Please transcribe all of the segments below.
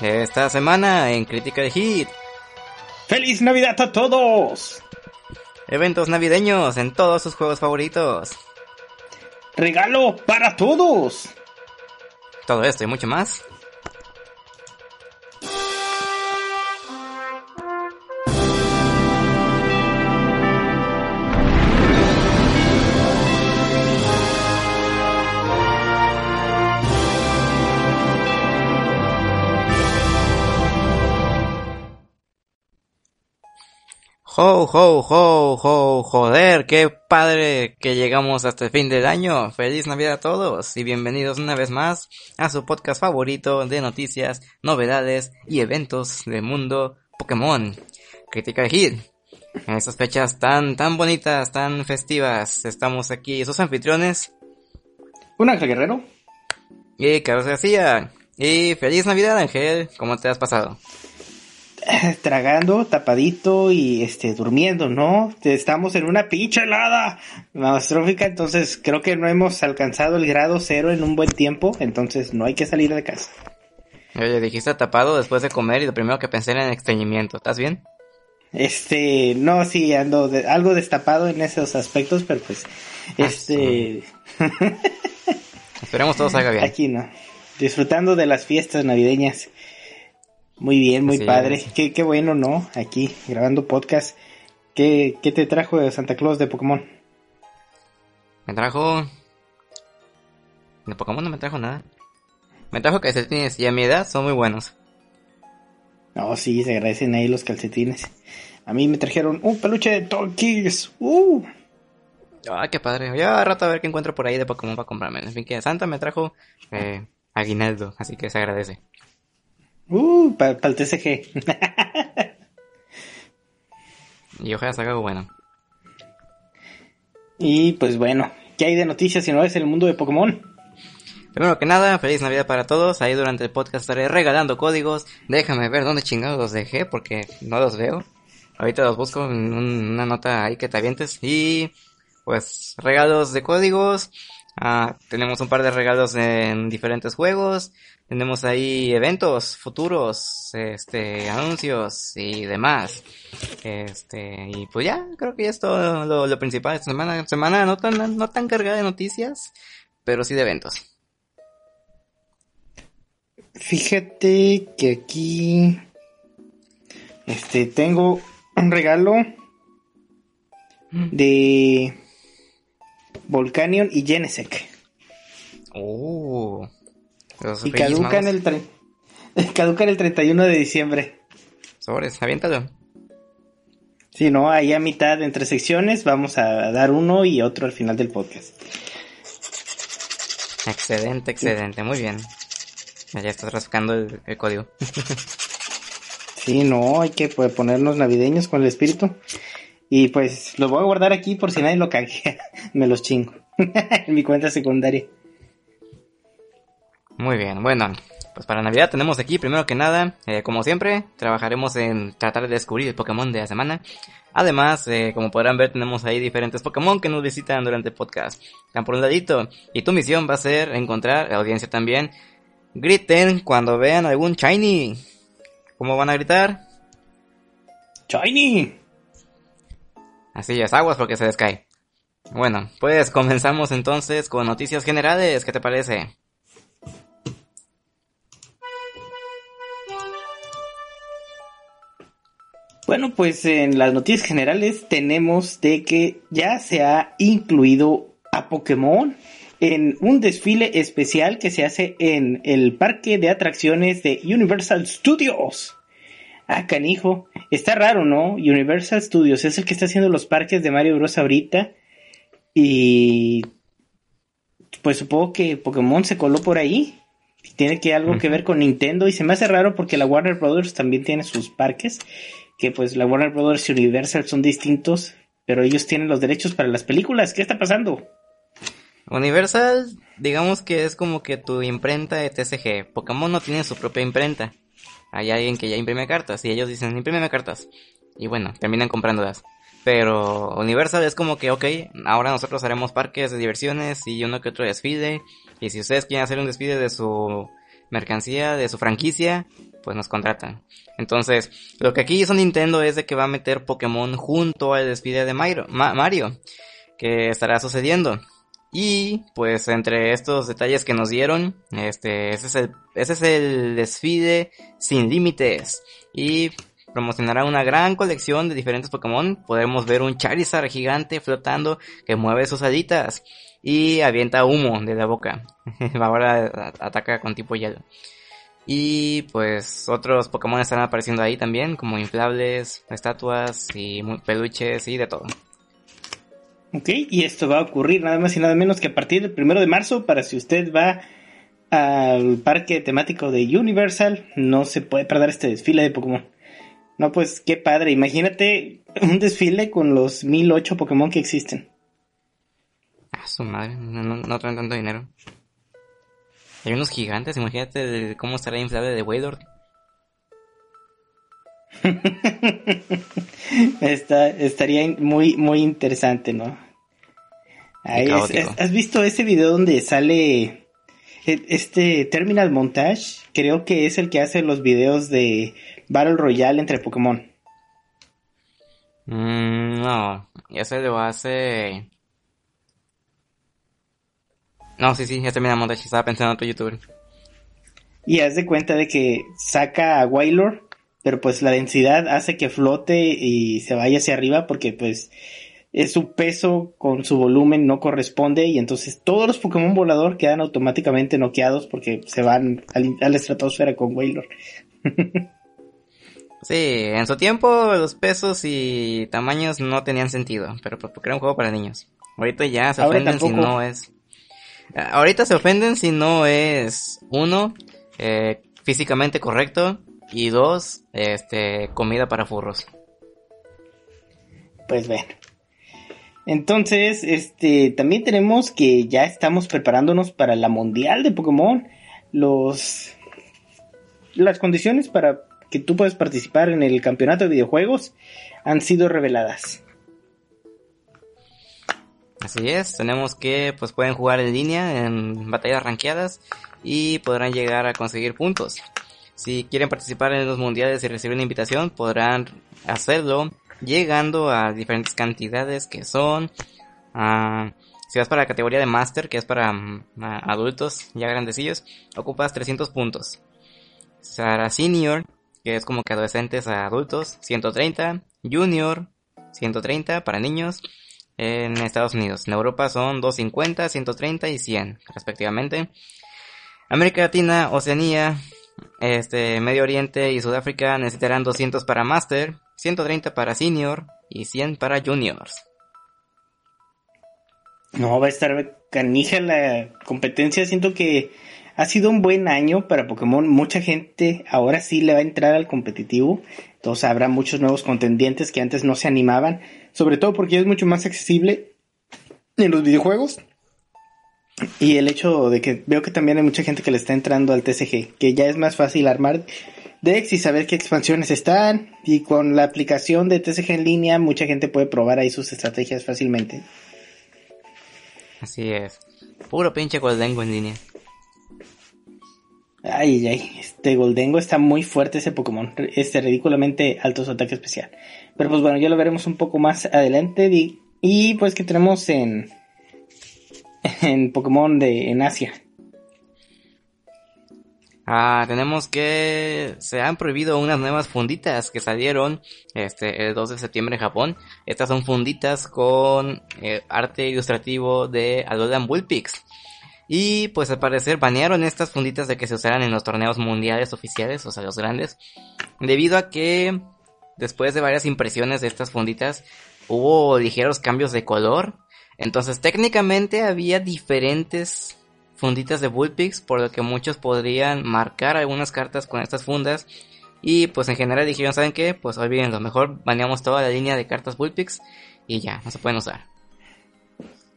Esta semana en Critical Hit. ¡Feliz Navidad a todos! Eventos navideños en todos sus juegos favoritos. ¡Regalo para todos! Todo esto y mucho más. Ho, ho, ho, ho, joder, qué padre que llegamos hasta el fin del año. Feliz Navidad a todos y bienvenidos una vez más a su podcast favorito de noticias, novedades y eventos del mundo Pokémon. Critical Hit. En estas fechas tan, tan bonitas, tan festivas, estamos aquí, sus anfitriones. Un Ángel Guerrero. Y Carlos García. Y feliz Navidad, Ángel. ¿Cómo te has pasado? tragando, tapadito y este durmiendo, ¿no? Estamos en una pinche helada maestrófica, entonces creo que no hemos alcanzado el grado cero en un buen tiempo, entonces no hay que salir de casa. Oye, dijiste tapado después de comer y lo primero que pensé era en estreñimiento, ¿estás bien? Este, no, sí, ando algo destapado en esos aspectos, pero pues, ah, este... Esperemos todo salga bien. Aquí no. Disfrutando de las fiestas navideñas. Muy bien, muy padre. Qué, qué, bueno, ¿no? Aquí grabando podcast. ¿Qué, ¿Qué, te trajo de Santa Claus de Pokémon? Me trajo... De Pokémon no me trajo nada. Me trajo calcetines y a mi edad son muy buenos. No, sí, se agradecen ahí los calcetines. A mí me trajeron un peluche de Tolkies. ¡Uh! Ah, qué padre. Ya a rato a ver qué encuentro por ahí de Pokémon para comprarme. En fin, que Santa me trajo eh, aguinaldo, así que se agradece. Uh, para el TCG. y ojalá salga algo bueno. Y pues bueno, ¿qué hay de noticias y no es el mundo de Pokémon? Primero que nada, feliz Navidad para todos. Ahí durante el podcast estaré regalando códigos. Déjame ver dónde chingados los dejé porque no los veo. Ahorita los busco en una nota ahí que te avientes. Y pues regalos de códigos. Ah, tenemos un par de regalos en diferentes juegos. Tenemos ahí eventos futuros, este, anuncios y demás. Este, y pues ya, creo que ya es todo lo, principal esta semana. Semana no tan, no tan cargada de noticias, pero sí de eventos. Fíjate que aquí, este, tengo un regalo de Volcanion y Genesec. Oh y caduca en, el caduca en el 31 de diciembre. Sobres, aviéntalo. Sí, no, ahí a mitad entre secciones vamos a dar uno y otro al final del podcast. Excelente, excelente, muy bien. Ya estás rascando el, código. sí, no, hay que pues, ponernos navideños con el espíritu. Y pues lo voy a guardar aquí por si nadie lo cague. Me los chingo. en mi cuenta secundaria. Muy bien, bueno, pues para Navidad tenemos aquí, primero que nada, eh, como siempre, trabajaremos en tratar de descubrir el Pokémon de la semana. Además, eh, como podrán ver, tenemos ahí diferentes Pokémon que nos visitan durante el podcast. Están por un ladito. Y tu misión va a ser encontrar, la audiencia también, griten cuando vean algún Shiny. ¿Cómo van a gritar? ¡Shiny! Así es, aguas porque se les cae. Bueno, pues comenzamos entonces con noticias generales, ¿qué te parece? Bueno, pues en las noticias generales tenemos de que ya se ha incluido a Pokémon en un desfile especial que se hace en el parque de atracciones de Universal Studios. Ah, canijo. Está raro, ¿no? Universal Studios es el que está haciendo los parques de Mario Bros. ahorita. Y. Pues supongo que Pokémon se coló por ahí. Tiene que algo que ver con Nintendo y se me hace raro porque la Warner Brothers también tiene sus parques, que pues la Warner Brothers y Universal son distintos, pero ellos tienen los derechos para las películas. ¿Qué está pasando? Universal, digamos que es como que tu imprenta de TCG. Pokémon no tiene su propia imprenta. Hay alguien que ya imprime cartas y ellos dicen, imprime cartas. Y bueno, terminan comprándolas. Pero Universal es como que, ok, ahora nosotros haremos parques de diversiones y uno que otro desfile. Y si ustedes quieren hacer un desfile de su mercancía, de su franquicia, pues nos contratan. Entonces, lo que aquí hizo Nintendo es de que va a meter Pokémon junto al desfile de Mario, que estará sucediendo. Y pues entre estos detalles que nos dieron, este, ese es el, ese desfile sin límites. Y promocionará una gran colección de diferentes Pokémon. Podemos ver un Charizard gigante flotando que mueve sus alitas y avienta humo de la boca. Ahora ataca con tipo hielo. Y pues otros Pokémon estarán apareciendo ahí también, como inflables, estatuas y peluches y de todo. Ok, y esto va a ocurrir nada más y nada menos que a partir del primero de marzo, para si usted va al parque temático de Universal, no se puede perder este desfile de Pokémon. No, pues qué padre. Imagínate un desfile con los 1008 Pokémon que existen. Ah, su madre, no, traen tanto dinero. Hay unos gigantes, imagínate cómo estará inflable de Wailord. Está, estaría muy, muy interesante, ¿no? ¿Has visto ese video donde sale e, este Terminal Montage? Creo que es el que hace los videos de Battle Royale entre Pokémon. Mm, no, ya se lo hace. No, sí, sí, ya termina Montage, estaba pensando en otro youtuber. Y haz de cuenta de que saca a Wailor, pero pues la densidad hace que flote y se vaya hacia arriba porque pues es su peso con su volumen no corresponde y entonces todos los Pokémon volador quedan automáticamente noqueados porque se van a la estratosfera con Wailor. Sí, en su tiempo los pesos y tamaños no tenían sentido, pero porque era un juego para niños. Ahorita ya se ofenden si no es... Ahorita se ofenden si no es, uno, eh, físicamente correcto y dos, este, comida para furros. Pues bueno. Entonces, este, también tenemos que ya estamos preparándonos para la mundial de Pokémon. Los, las condiciones para que tú puedes participar en el campeonato de videojuegos han sido reveladas. Así es, tenemos que pues pueden jugar en línea en batallas ranqueadas y podrán llegar a conseguir puntos. Si quieren participar en los mundiales y recibir una invitación, podrán hacerlo llegando a diferentes cantidades que son uh, si vas para la categoría de Master, que es para mm, adultos ya grandecillos, ocupas 300 puntos. Para Senior, que es como que adolescentes a adultos, 130, junior, 130 para niños en Estados Unidos. En Europa son 250, 130 y 100 respectivamente. América Latina, Oceanía, este, Medio Oriente y Sudáfrica necesitarán 200 para Master, 130 para Senior y 100 para Juniors. No, va a estar canija la competencia. Siento que ha sido un buen año para Pokémon. Mucha gente ahora sí le va a entrar al competitivo. Entonces habrá muchos nuevos contendientes que antes no se animaban. Sobre todo porque es mucho más accesible en los videojuegos. Y el hecho de que veo que también hay mucha gente que le está entrando al TCG. Que ya es más fácil armar decks y saber qué expansiones están. Y con la aplicación de TCG en línea, mucha gente puede probar ahí sus estrategias fácilmente. Así es. Puro pinche Goldengo en línea. Ay, ay, este Goldengo está muy fuerte ese Pokémon. Este ridículamente alto su ataque especial. Pero pues bueno, ya lo veremos un poco más adelante. Y, pues que tenemos en. En Pokémon de en Asia. Ah, tenemos que se han prohibido unas nuevas funditas que salieron este el 2 de septiembre en Japón. Estas son funditas con eh, arte ilustrativo de Alolan Bullpix. Y pues al parecer banearon estas funditas de que se usaran en los torneos mundiales oficiales, o sea, los grandes, debido a que después de varias impresiones de estas funditas hubo ligeros cambios de color. Entonces técnicamente había diferentes funditas de Bullpix, por lo que muchos podrían marcar algunas cartas con estas fundas. Y pues en general dijeron, ¿saben qué? Pues olvídenlo, mejor baneamos toda la línea de cartas Bullpix y ya, no se pueden usar.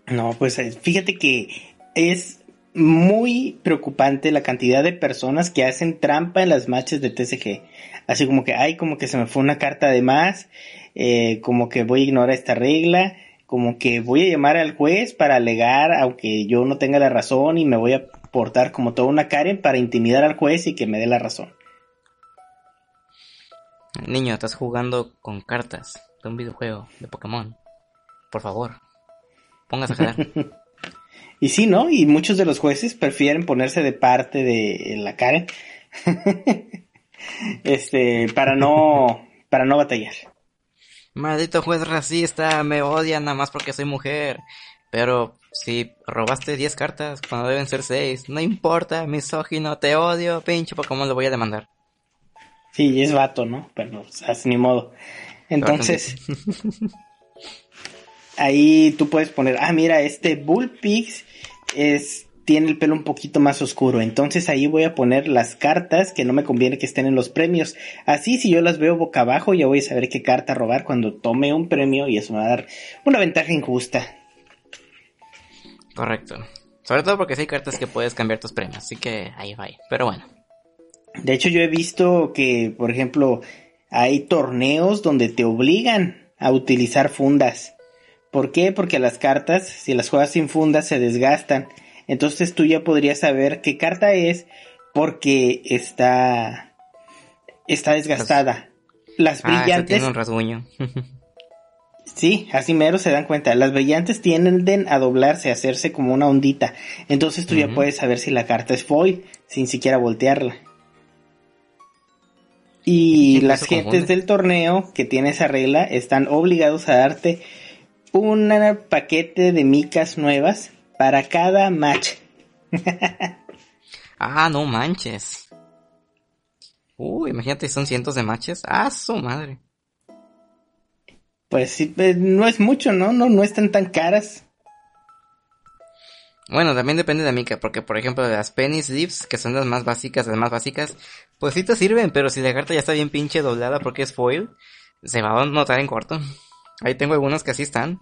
No, pues eh, fíjate que es muy preocupante la cantidad de personas que hacen trampa en las matches de TCG. Así como que, ay, como que se me fue una carta de más, eh, como que voy a ignorar esta regla, como que voy a llamar al juez para alegar, aunque yo no tenga la razón, y me voy a portar como toda una Karen para intimidar al juez y que me dé la razón. Niño, estás jugando con cartas de un videojuego de Pokémon. Por favor, póngase a jugar. y sí, ¿no? Y muchos de los jueces prefieren ponerse de parte de la Karen. este, para no, para no batallar. Maldito juez racista, me odia nada más porque soy mujer. Pero si robaste 10 cartas cuando deben ser 6, no importa, misógino, te odio, pinche Pokémon lo voy a demandar. Sí, es vato, ¿no? Pero, o ni modo. Entonces, ahí tú puedes poner, ah, mira, este Bullpix es tiene el pelo un poquito más oscuro. Entonces ahí voy a poner las cartas que no me conviene que estén en los premios. Así si yo las veo boca abajo ya voy a saber qué carta robar cuando tome un premio y eso me va a dar una ventaja injusta. Correcto. Sobre todo porque hay cartas que puedes cambiar tus premios, así que ahí va. Pero bueno. De hecho yo he visto que, por ejemplo, hay torneos donde te obligan a utilizar fundas. ¿Por qué? Porque las cartas, si las juegas sin fundas, se desgastan entonces tú ya podrías saber qué carta es porque está está desgastada. Las ah, brillantes tiene un rasguño. sí, así mero se dan cuenta. Las brillantes tienden a doblarse, a hacerse como una ondita. Entonces tú ya puedes saber si la carta es foil sin siquiera voltearla. Y las gentes del torneo que tiene esa regla están obligados a darte un paquete de micas nuevas para cada match. ah, no manches. Uy, imagínate, son cientos de matches. Ah, su madre. Pues sí, pues, no es mucho, ¿no? No, no están tan caras. Bueno, también depende de Mika, porque por ejemplo las Penny Sleeves, que son las más básicas, las más básicas, pues sí te sirven, pero si la carta ya está bien pinche doblada porque es foil, se va a notar en corto. Ahí tengo algunos que así están.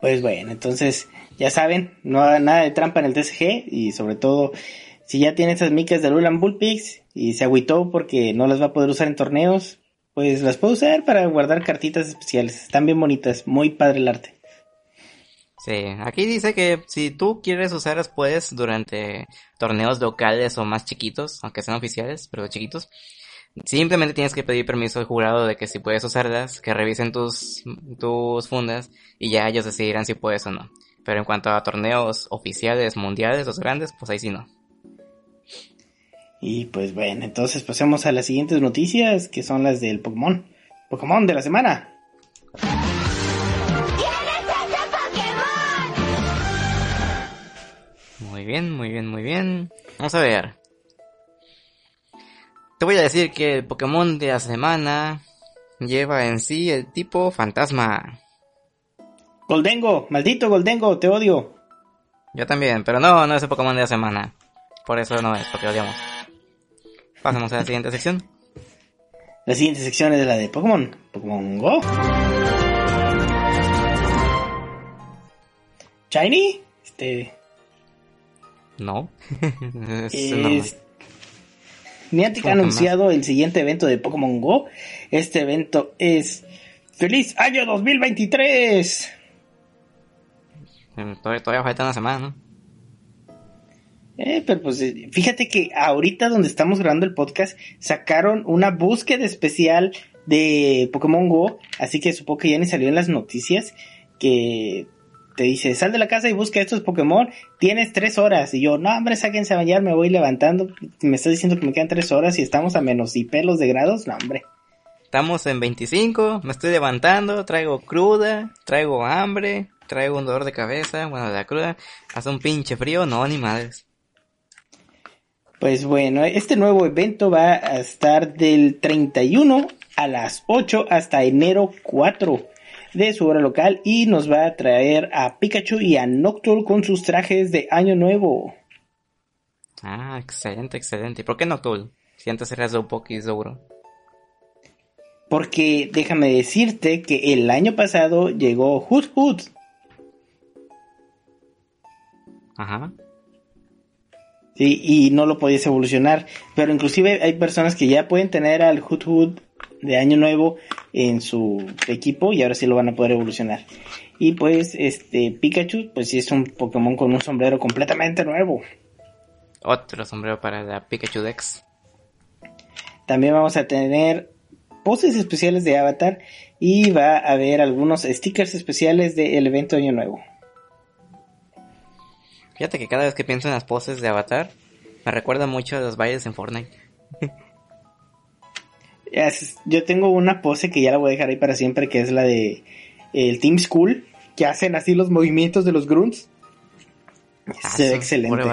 Pues bueno, entonces ya saben, no hagan nada de trampa en el TCG y sobre todo si ya tiene esas micas de Lulan Bullpix y se agüitó porque no las va a poder usar en torneos, pues las puede usar para guardar cartitas especiales. Están bien bonitas, muy padre el arte. Sí, aquí dice que si tú quieres usarlas puedes durante torneos locales o más chiquitos, aunque sean oficiales, pero chiquitos, Simplemente tienes que pedir permiso al jurado de que si puedes usarlas, que revisen tus, tus fundas y ya ellos decidirán si puedes o no. Pero en cuanto a torneos oficiales, mundiales, los grandes, pues ahí sí no. Y pues bueno, entonces pasemos a las siguientes noticias que son las del Pokémon. Pokémon de la semana. Muy bien, muy bien, muy bien. Vamos a ver. Te voy a decir que el Pokémon de la semana lleva en sí el tipo fantasma. Goldengo, maldito Goldengo, te odio. Yo también, pero no, no es el Pokémon de la semana. Por eso no es, porque odiamos. Pasamos a la siguiente sección. La siguiente sección es la de Pokémon. Pokémon Go. Shiny, este. No. es, Niantic ha anunciado el siguiente evento de Pokémon Go. Este evento es ¡Feliz Año 2023! Todavía, todavía falta una semana, ¿no? Eh, pero pues eh, fíjate que ahorita donde estamos grabando el podcast sacaron una búsqueda especial de Pokémon Go, así que supongo que ya ni salió en las noticias que te dice, sal de la casa y busca estos Pokémon, tienes tres horas. Y yo, no, hombre, sáquense a bañar, me voy levantando. Me estás diciendo que me quedan tres horas y estamos a menos y pelos de grados, no, hombre. Estamos en 25, me estoy levantando, traigo cruda, traigo hambre, traigo un dolor de cabeza, bueno, de la cruda, hace un pinche frío, no, ni madres. Pues bueno, este nuevo evento va a estar del 31 a las 8 hasta enero 4. De su hora local y nos va a traer a Pikachu y a Nocturne con sus trajes de Año Nuevo. Ah, excelente, excelente. ¿Y por qué Nocturne? Si antes eras Slowpoke y Zoro. Porque déjame decirte que el año pasado llegó Hoot Hoot. Ajá. Sí, y no lo podías evolucionar. Pero inclusive hay personas que ya pueden tener al Hoot Hoot de año nuevo en su equipo y ahora sí lo van a poder evolucionar. Y pues este Pikachu pues sí es un Pokémon con un sombrero completamente nuevo. Otro sombrero para la Pikachu Dex. También vamos a tener poses especiales de Avatar y va a haber algunos stickers especiales del evento Año Nuevo. Fíjate que cada vez que pienso en las poses de Avatar, me recuerda mucho a los bailes en Fortnite. Yo tengo una pose que ya la voy a dejar ahí para siempre, que es la de el Team School, que hacen así los movimientos de los grunts. Ah, Se ve excelente.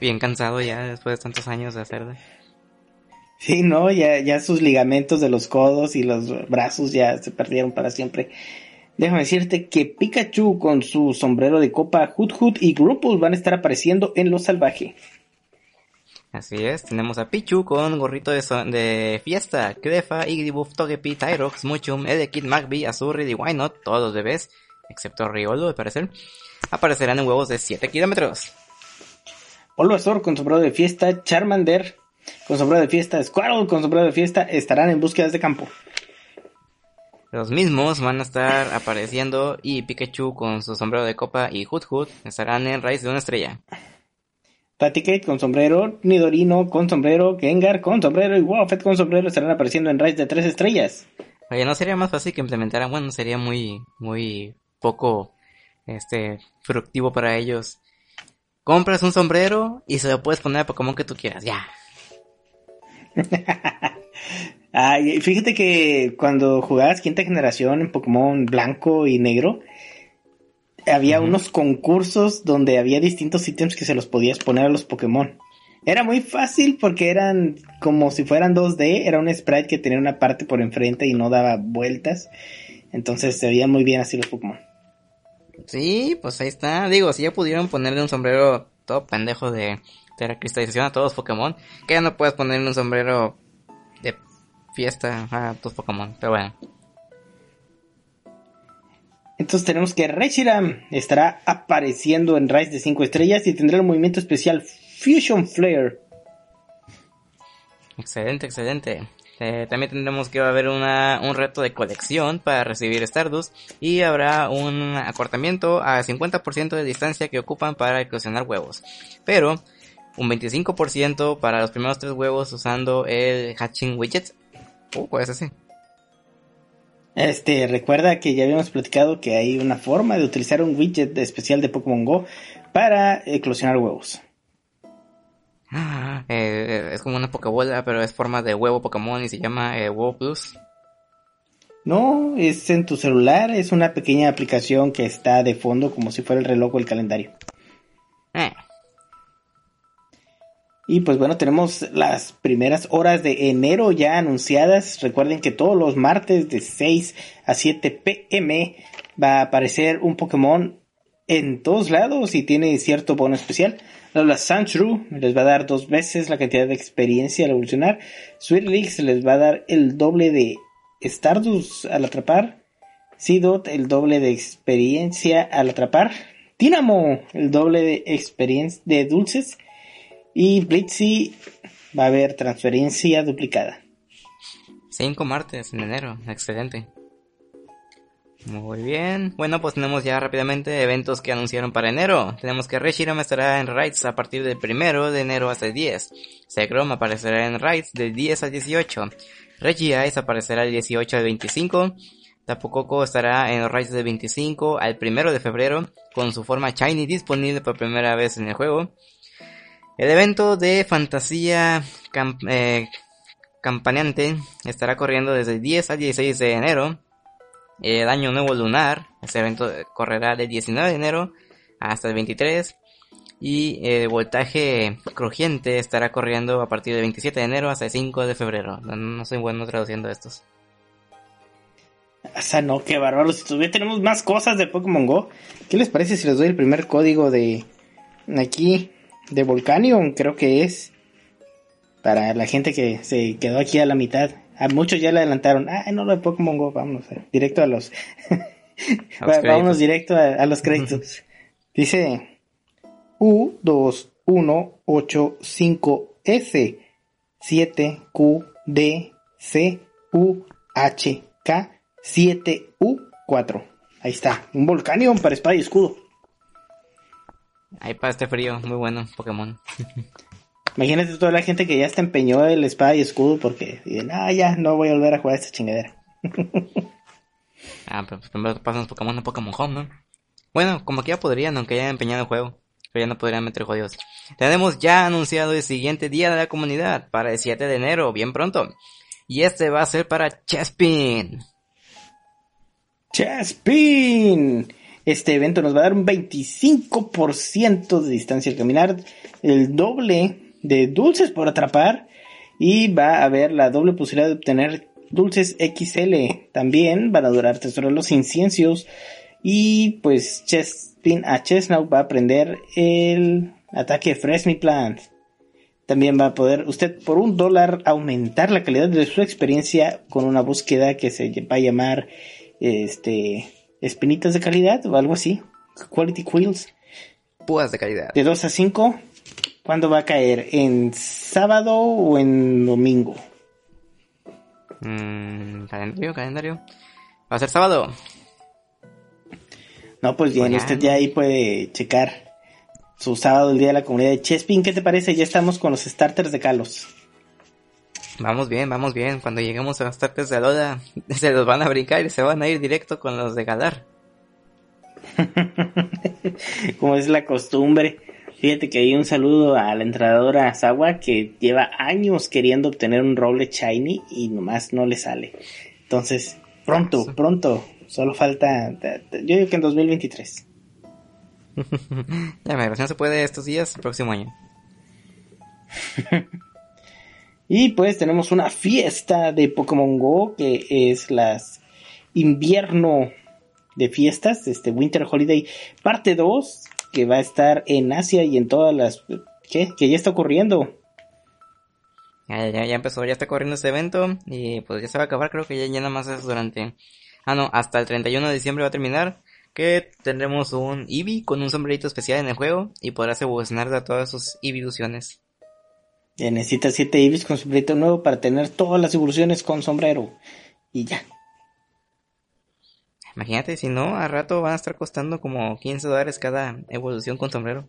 Bien cansado ya después de tantos años de hacerlo. Sí, no, ya, ya sus ligamentos de los codos y los brazos ya se perdieron para siempre. Déjame decirte que Pikachu con su sombrero de copa, Hoot Hoot y Grupus van a estar apareciendo en Lo Salvaje. Así es, tenemos a Pichu con gorrito de, de fiesta, Krefa, Igglybuff, Togepi, Tyrox, Muchum, Edekid, Magby, Azurri y Wynot, todos los bebés, excepto Riolo, de parecer, aparecerán en huevos de 7 kilómetros. Bulbasaur con sombrero de fiesta, Charmander con sombrero de fiesta, Squirtle con sombrero de fiesta estarán en búsquedas de campo. Los mismos van a estar apareciendo y Pikachu con su sombrero de copa y Hoot Hoot estarán en raíz de una estrella. Platicate con sombrero, Nidorino con sombrero, Gengar con sombrero y Wofet con sombrero estarán apareciendo en raids de tres estrellas. Oye, ¿no sería más fácil que implementaran? Bueno, sería muy, muy poco, este, fructivo para ellos. Compras un sombrero y se lo puedes poner a Pokémon que tú quieras, ya. Ay, fíjate que cuando jugabas quinta generación en Pokémon blanco y negro, había unos concursos donde había distintos ítems que se los podías poner a los Pokémon. Era muy fácil porque eran como si fueran 2D, era un sprite que tenía una parte por enfrente y no daba vueltas. Entonces se veían muy bien así los Pokémon. Sí, pues ahí está. Digo, si ya pudieron ponerle un sombrero todo pendejo de, cristalización a todos los Pokémon, que ya no puedes ponerle un sombrero de fiesta a tus Pokémon. Pero bueno. Entonces tenemos que Reshiram estará apareciendo en Rise de 5 estrellas y tendrá el movimiento especial Fusion Flare. Excelente, excelente. Eh, también tendremos que haber un reto de colección para recibir Stardust y habrá un acortamiento a 50% de distancia que ocupan para eclosionar huevos. Pero un 25% para los primeros tres huevos usando el Hatching Widget. Uh, ¿cuál es? Este, recuerda que ya habíamos platicado que hay una forma de utilizar un widget especial de Pokémon Go para eclosionar huevos. Ah, eh, es como una Pokébola, pero es forma de huevo Pokémon y se llama eh, Huevo Plus. No, es en tu celular, es una pequeña aplicación que está de fondo como si fuera el reloj o el calendario. Y pues bueno, tenemos las primeras horas de enero ya anunciadas. Recuerden que todos los martes de 6 a 7 pm va a aparecer un Pokémon en todos lados y tiene cierto bono especial. La Sandshrew les va a dar dos veces la cantidad de experiencia al evolucionar. Sweet les va a dar el doble de Stardust al atrapar. Seedot el doble de experiencia al atrapar. Dynamo el doble de experiencia de dulces. Y Blitzy va a haber transferencia duplicada. Cinco martes en enero, excelente. Muy bien. Bueno, pues tenemos ya rápidamente eventos que anunciaron para enero. Tenemos que Reshiram estará en Raids a partir del primero de enero hasta el 10. Segrom aparecerá en Raids del 10 al 18. Regice aparecerá del 18 al 25. Tapococo estará en Raids del 25 al 1 de febrero con su forma Shiny disponible por primera vez en el juego. El evento de fantasía eh, campaneante estará corriendo desde el 10 al 16 de enero. El año nuevo lunar, este evento correrá del 19 de enero hasta el 23. Y el voltaje crujiente estará corriendo a partir del 27 de enero hasta el 5 de febrero. No, soy bueno traduciendo estos. O sea, no, qué bárbaro. Todavía tenemos más cosas de Pokémon Go. ¿Qué les parece si les doy el primer código de aquí, de Volcanion? Creo que es. Para la gente que se quedó aquí a la mitad. A muchos ya le adelantaron. Ah, no lo de Pokémon Go. Vamos, directo a los. Vámonos directo a, los créditos. Dice U2185S 7QDCUHK 7U4. Ahí está, un Volcanion para espada y escudo. Ahí para este frío, muy bueno, Pokémon. Imagínate toda la gente que ya está empeñó el espada y escudo porque dicen, ah, ya, no voy a volver a jugar esta chingadera. ah, pero pues primero pasan Pokémon en Pokémon Home, ¿no? Bueno, como que ya podrían, aunque ya hayan empeñado el juego. Pero ya no podrían meter jodidos. Tenemos ya anunciado el siguiente día de la comunidad, para el 7 de enero, bien pronto. Y este va a ser para Chespin. Chespin. Este evento nos va a dar un 25% de distancia al caminar, el doble de dulces por atrapar y va a haber la doble posibilidad de obtener dulces XL. También van a durar tres horas los inciencios y pues Chespin a Chestnut va a aprender el ataque Fresh Plant. También va a poder usted por un dólar aumentar la calidad de su experiencia con una búsqueda que se va a llamar este, espinitas de calidad o algo así. Quality Quills. Púas de calidad. De 2 a 5. ¿Cuándo va a caer? ¿En sábado o en domingo? Mm, calendario, calendario. Va a ser sábado. No, pues bien, usted ya ahí puede checar su sábado, el día de la comunidad de Chespin. ¿Qué te parece? Ya estamos con los starters de Kalos. Vamos bien, vamos bien. Cuando lleguemos a las tardes de Alola, se los van a brincar y se van a ir directo con los de Galar. Como es la costumbre. Fíjate que hay un saludo a la entrenadora Sawa que lleva años queriendo obtener un roble shiny y nomás no le sale. Entonces, pronto, pronto. Solo falta, yo digo que en 2023. ya me no se puede estos días, el próximo año. Y pues tenemos una fiesta de Pokémon Go que es las invierno de fiestas, este Winter Holiday parte 2, que va a estar en Asia y en todas las... ¿Qué? Que ya está ocurriendo. Ya, ya, ya empezó, ya está corriendo este evento y pues ya se va a acabar, creo que ya, ya nada más es durante... Ah, no, hasta el 31 de diciembre va a terminar, que tendremos un Eevee con un sombrerito especial en el juego y podrás evolucionar de todas sus Eevee-ilusiones. Ya necesitas 7 Ibis con sombrerito nuevo para tener todas las evoluciones con sombrero. Y ya. Imagínate, si no, a rato van a estar costando como 15 dólares cada evolución con sombrero.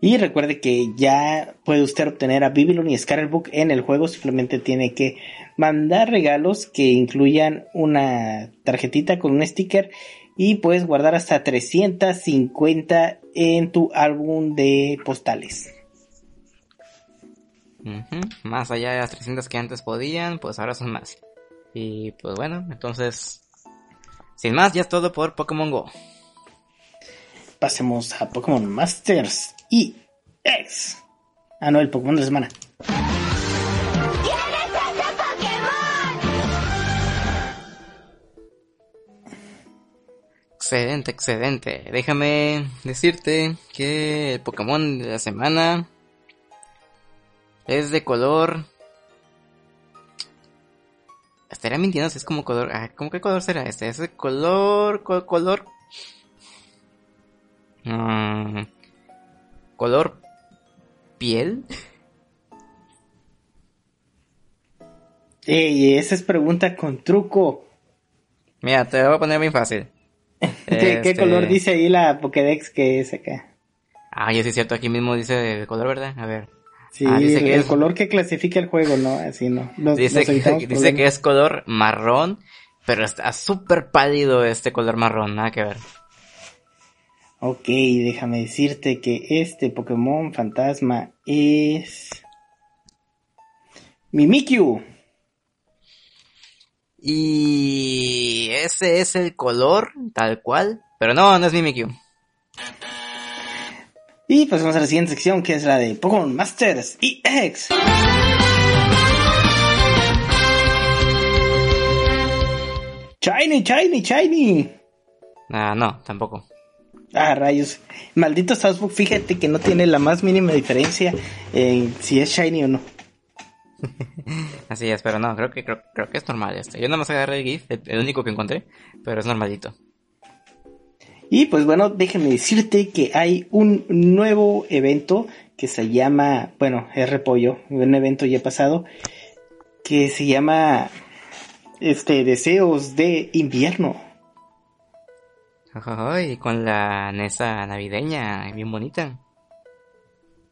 Y recuerde que ya puede usted obtener a Babylon y Book en el juego. Simplemente tiene que mandar regalos que incluyan una tarjetita con un sticker. Y puedes guardar hasta 350 en tu álbum de postales. Más allá de las 300 que antes podían, pues ahora son más. Y pues bueno, entonces, sin más, ya es todo por Pokémon Go. Pasemos a Pokémon Masters y X. Ah, no, el Pokémon de la semana. Excelente, excelente. Déjame decirte que el Pokémon de la semana es de color. Estaría mintiendo si es como color. Ah, ¿Cómo qué color será este? Es de color. color. Mm, color. piel. Ey, esa es pregunta con truco. Mira, te lo voy a poner bien fácil. ¿Qué, ¿Qué, color este dice ahí la Pokédex que es acá? Ah, ya sí es cierto, aquí mismo dice de color, ¿verdad? A ver. Sí, ah, dice el, que el color que clasifica el juego, ¿no? Así no. dice, que, dice que es color marrón, pero está súper pálido este color marrón, nada que ver. Ok, déjame decirte que este Pokémon fantasma es... Mimikyu. Y ese es el color, tal cual. Pero no, no es Mimikyu. Y pasamos a la siguiente sección que es la de Pokémon Masters EX. Shiny, shiny, shiny. Ah, no, tampoco. Ah, rayos. Maldito South Park, fíjate que no tiene la más mínima diferencia en si es shiny o no. Así es, pero no, creo que creo, creo que es normal este. Yo nada más agarré el GIF, el, el único que encontré, pero es normalito. Y pues bueno, déjenme decirte que hay un nuevo evento que se llama, bueno, es repollo, un evento ya pasado, que se llama este Deseos de invierno. Ay, con la Nesa navideña, bien bonita.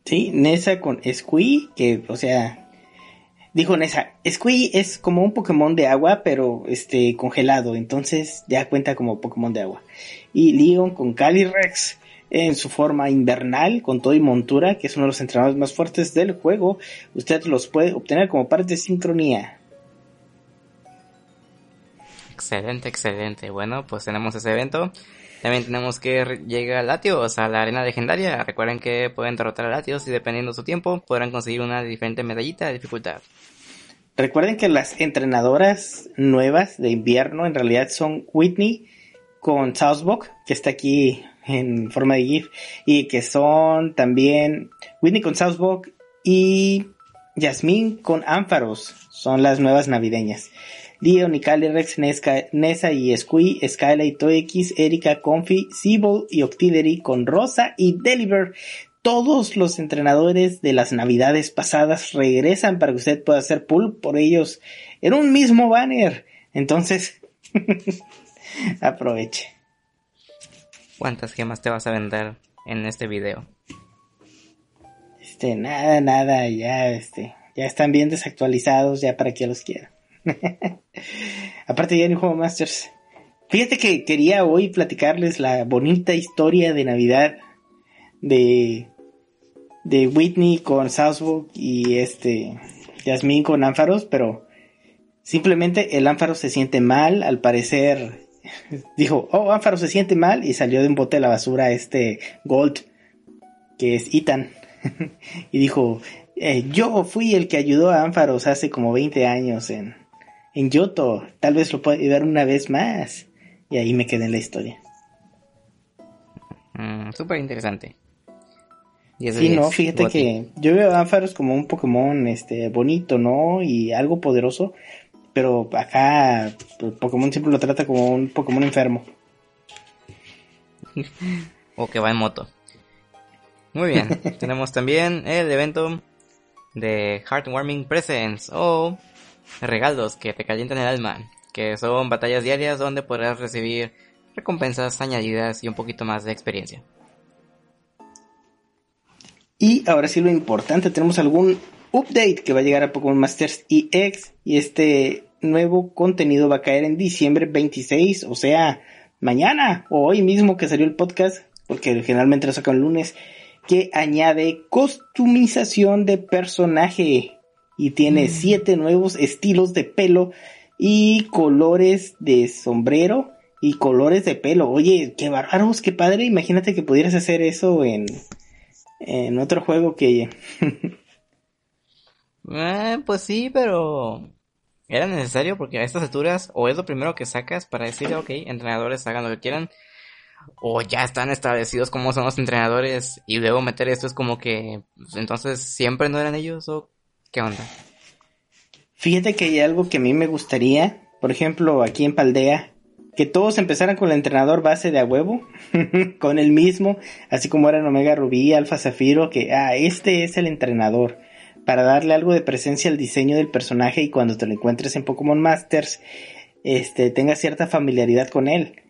Sí, Nesa con Squee, que, o sea, dijo Nesa, Squee es como un Pokémon de agua, pero este congelado, entonces ya cuenta como Pokémon de agua. Y Leon con Calyrex en su forma invernal, con todo y montura, que es uno de los entrenadores más fuertes del juego. Usted los puede obtener como parte de sincronía. Excelente, excelente. Bueno, pues tenemos ese evento. También tenemos que llega Latios a la arena legendaria. Recuerden que pueden derrotar a Latios y dependiendo de su tiempo podrán conseguir una diferente medallita de dificultad. Recuerden que las entrenadoras nuevas de invierno en realidad son Whitney con Southbock, que está aquí en forma de GIF, y que son también Whitney con Southbock y Jasmine con Ámpharos. Son las nuevas navideñas. Leon y Calyrex, Nessa y Squee, Skylight, Toex, Erika, Confi, Sibyl y Octillery con Rosa y Deliver. Todos los entrenadores de las navidades pasadas regresan para que usted pueda hacer pull por ellos en un mismo banner. Entonces, aproveche. ¿Cuántas gemas te vas a vender en este video? Este, nada, nada, ya, este, ya están bien desactualizados, ya para que los quiera. Aparte ya en Juego Masters. Fíjate que quería hoy platicarles la bonita historia de Navidad de de Whitney con Southwood y este Jasmine con Ánfaros, pero simplemente el Ánfaro se siente mal, al parecer dijo, oh, Ánfaro se siente mal y salió de un bote de la basura este Gold, que es Ethan, y dijo, eh, yo fui el que ayudó a Ánfaros hace como 20 años en, en Yoto, tal vez lo pueda ayudar una vez más. Y ahí me quedé en la historia. Mm, Súper interesante. Sí, no, fíjate que yo veo a Ampharos como un Pokémon este bonito, ¿no? Y algo poderoso, pero acá pues, Pokémon siempre lo trata como un Pokémon enfermo. o que va en moto. Muy bien, tenemos también el evento de Heartwarming Presents o regalos que te calientan el alma, que son batallas diarias donde podrás recibir recompensas añadidas y un poquito más de experiencia. Y ahora sí lo importante, tenemos algún update que va a llegar a Pokémon Masters EX y este nuevo contenido va a caer en diciembre 26, o sea, mañana o hoy mismo que salió el podcast, porque generalmente lo sacan el lunes, que añade customización de personaje y tiene mm. siete nuevos estilos de pelo y colores de sombrero y colores de pelo. Oye, qué bárbaros, qué padre. Imagínate que pudieras hacer eso en, en otro juego que... eh, pues sí, pero... ¿Era necesario? Porque a estas alturas o es lo primero que sacas para decir, ok, entrenadores hagan lo que quieran, o ya están establecidos como son los entrenadores y luego meter esto es como que pues, entonces siempre no eran ellos o ¿Qué onda? Fíjate que hay algo que a mí me gustaría, por ejemplo, aquí en Paldea, que todos empezaran con el entrenador base de a huevo, con el mismo, así como eran Omega Rubí, Alfa Zafiro, que, ah, este es el entrenador, para darle algo de presencia al diseño del personaje y cuando te lo encuentres en Pokémon Masters, este, tenga cierta familiaridad con él.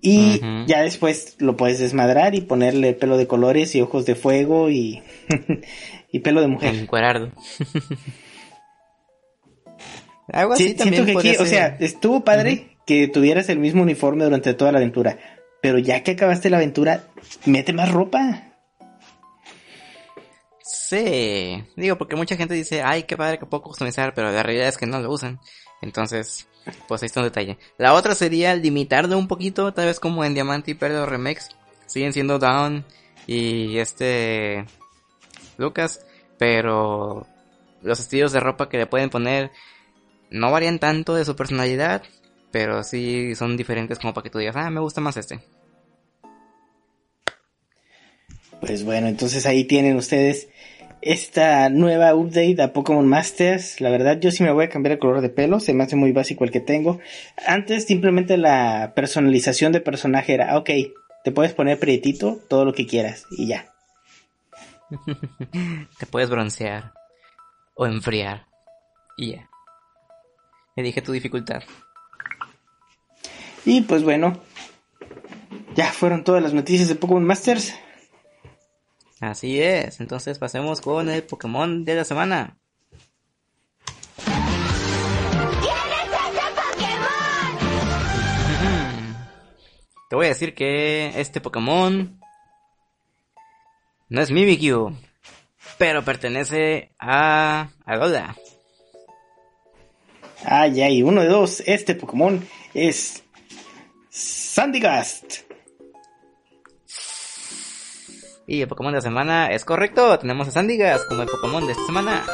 Y ya después lo puedes desmadrar y ponerle pelo de colores y ojos de fuego y y pelo de mujer. Encuerardo. Algo así también siento que aquí, o sea, estuvo padre que tuvieras el mismo uniforme durante toda la aventura, pero ya que acabaste la aventura, mete más ropa. Sí, digo, porque mucha gente dice, ay, qué padre que puedo customizar, pero la realidad es que no lo usan. Entonces, pues ahí está un detalle. La otra sería limitarlo un poquito, tal vez como en Diamante y Perdo Remix. Siguen siendo Down y este Lucas, pero los estilos de ropa que le pueden poner no varían tanto de su personalidad. Pero sí son diferentes como para que tú digas, ah, me gusta más este. Pues bueno, entonces ahí tienen ustedes esta nueva update a Pokémon Masters. La verdad, yo sí me voy a cambiar el color de pelo. Se me hace muy básico el que tengo. Antes, simplemente la personalización de personaje era, ok, te puedes poner prietito, todo lo que quieras, y ya. te puedes broncear. O enfriar. Y ya. Me dije tu dificultad. Y pues bueno, ya fueron todas las noticias de Pokémon Masters. Así es, entonces pasemos con el Pokémon de la semana. Te voy a decir que este Pokémon no es Mimikyu, pero pertenece a Alola. Ay, ay, uno de dos. Este Pokémon es Sandygast. Y el Pokémon de la semana es correcto. Tenemos a Sandygast como el Pokémon de esta semana.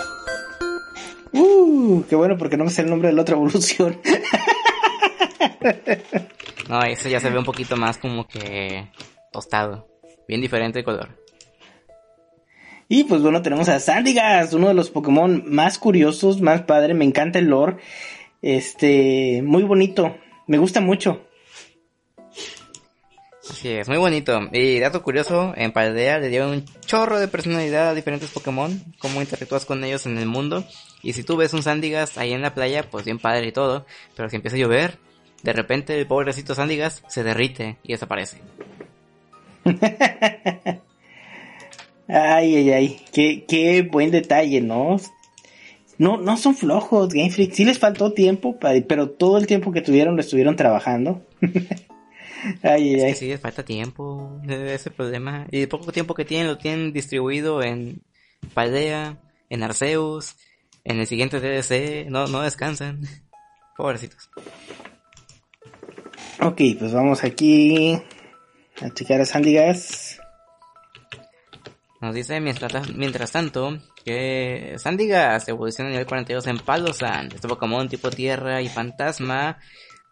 Uh, qué bueno porque no me sé el nombre de la otra evolución. no, ese ya se ve un poquito más como que tostado. Bien diferente de color. Y pues bueno, tenemos a Sandygast, uno de los Pokémon más curiosos, más padre. Me encanta el lore. Este, muy bonito. Me gusta mucho. Así es, muy bonito. Y dato curioso, en Paldea le dieron un chorro de personalidad a diferentes Pokémon, cómo interactúas con ellos en el mundo. Y si tú ves un Sandygast ahí en la playa, pues bien padre y todo. Pero si empieza a llover, de repente el pobrecito Sandygast se derrite y desaparece. Ay, ay, ay, qué, qué buen detalle, ¿no? No, no son flojos, Game Freak. Sí les faltó tiempo, pero todo el tiempo que tuvieron lo estuvieron trabajando. ay, ay, ay. sí les falta tiempo, ese problema. Y el poco tiempo que tienen lo tienen distribuido en Paldea, en Arceus, en el siguiente DDC. No, no descansan. Pobrecitos. Ok, pues vamos aquí a checar a Sandigas. Nos dice mientras, mientras tanto que Sandigas evoluciona a nivel 42 en Palosan, este Pokémon tipo tierra y fantasma.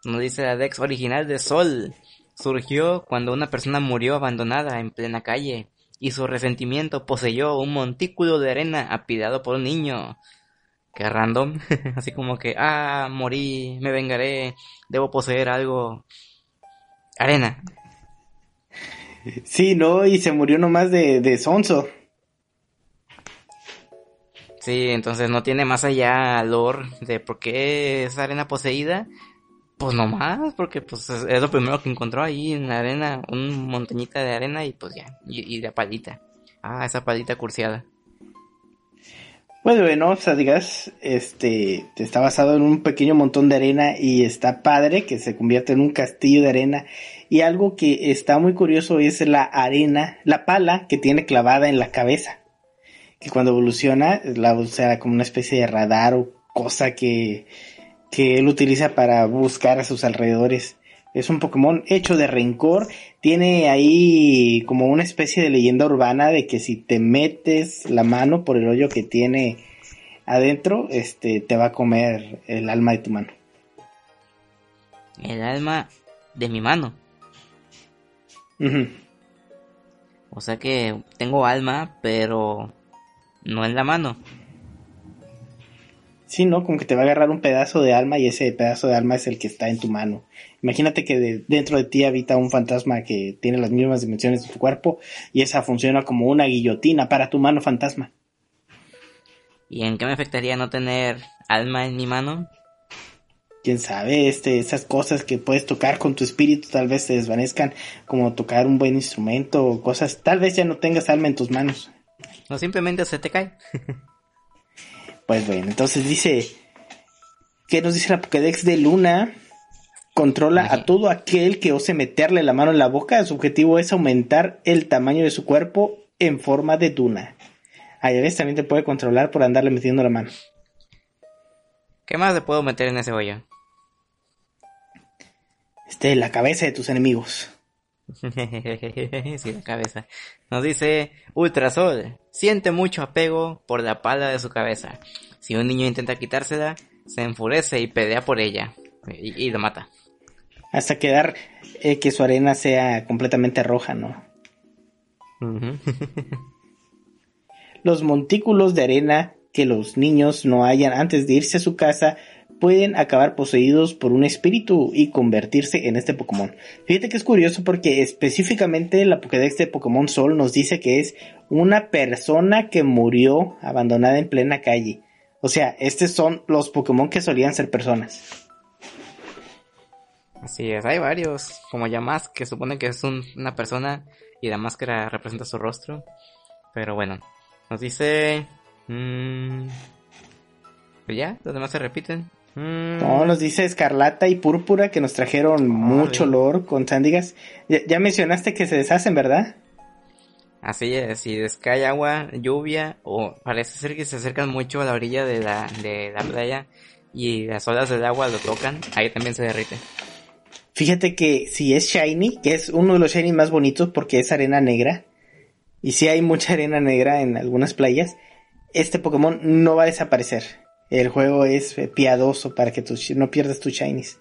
Nos dice la Dex original de Sol. Surgió cuando una persona murió abandonada en plena calle y su resentimiento poseyó un montículo de arena apidado por un niño. Que random, así como que, ah, morí, me vengaré, debo poseer algo. Arena. Sí, no, y se murió nomás de, de sonso. Sí, entonces no tiene más allá lore de por qué es arena poseída. Pues nomás, porque pues es, lo primero que encontró ahí en la arena, un montañita de arena y pues ya, y, y la palita. Ah, esa palita cursiada. Pues bueno, o sea, digas, este, está basado en un pequeño montón de arena y está padre que se convierte en un castillo de arena. Y algo que está muy curioso es la arena, la pala que tiene clavada en la cabeza. Que cuando evoluciona la usa como una especie de radar o cosa que, que él utiliza para buscar a sus alrededores. Es un Pokémon hecho de rencor. Tiene ahí como una especie de leyenda urbana de que si te metes la mano por el hoyo que tiene adentro, este, te va a comer el alma de tu mano. El alma de mi mano. O sea que tengo alma, pero no en la mano. Sí, ¿no? Como que te va a agarrar un pedazo de alma y ese pedazo de alma es el que está en tu mano. Imagínate que dentro de ti habita un fantasma que tiene las mismas dimensiones de tu cuerpo y esa funciona como una guillotina para tu mano fantasma. ¿Y en qué me afectaría no tener alma en mi mano? Quién sabe, este, esas cosas que puedes tocar con tu espíritu tal vez se desvanezcan, como tocar un buen instrumento o cosas, tal vez ya no tengas alma en tus manos. O simplemente se te cae. pues bueno, entonces dice, ¿qué nos dice la Pokédex de Luna? Controla a todo aquel que ose meterle la mano en la boca. Su objetivo es aumentar el tamaño de su cuerpo en forma de duna. A veces también te puede controlar por andarle metiendo la mano. ¿Qué más le puedo meter en ese hoyo? Este, la cabeza de tus enemigos. sí, la cabeza. Nos dice Ultrasol. Siente mucho apego por la pala de su cabeza. Si un niño intenta quitársela, se enfurece y pelea por ella. y lo mata. hasta quedar eh, que su arena sea completamente roja, ¿no? los montículos de arena que los niños no hayan antes de irse a su casa pueden acabar poseídos por un espíritu y convertirse en este Pokémon. Fíjate que es curioso porque específicamente la Pokédex de Pokémon Sol nos dice que es una persona que murió abandonada en plena calle. O sea, estos son los Pokémon que solían ser personas. Así es, hay varios, como Yamask, que supone que es una persona y la máscara representa su rostro. Pero bueno, nos dice... Mmm, ya, los demás se repiten. Mm. No, nos dice Escarlata y Púrpura que nos trajeron mucho olor con sándigas. Ya, mencionaste que se deshacen, ¿verdad? Así es, si descae agua, lluvia, o parece ser que se acercan mucho a la orilla de la, de la playa y las olas del agua lo tocan, ahí también se derrite. Fíjate que si es shiny, que es uno de los shiny más bonitos porque es arena negra, y si hay mucha arena negra en algunas playas, este Pokémon no va a desaparecer el juego es eh, piadoso para que no pierdas tu shinies.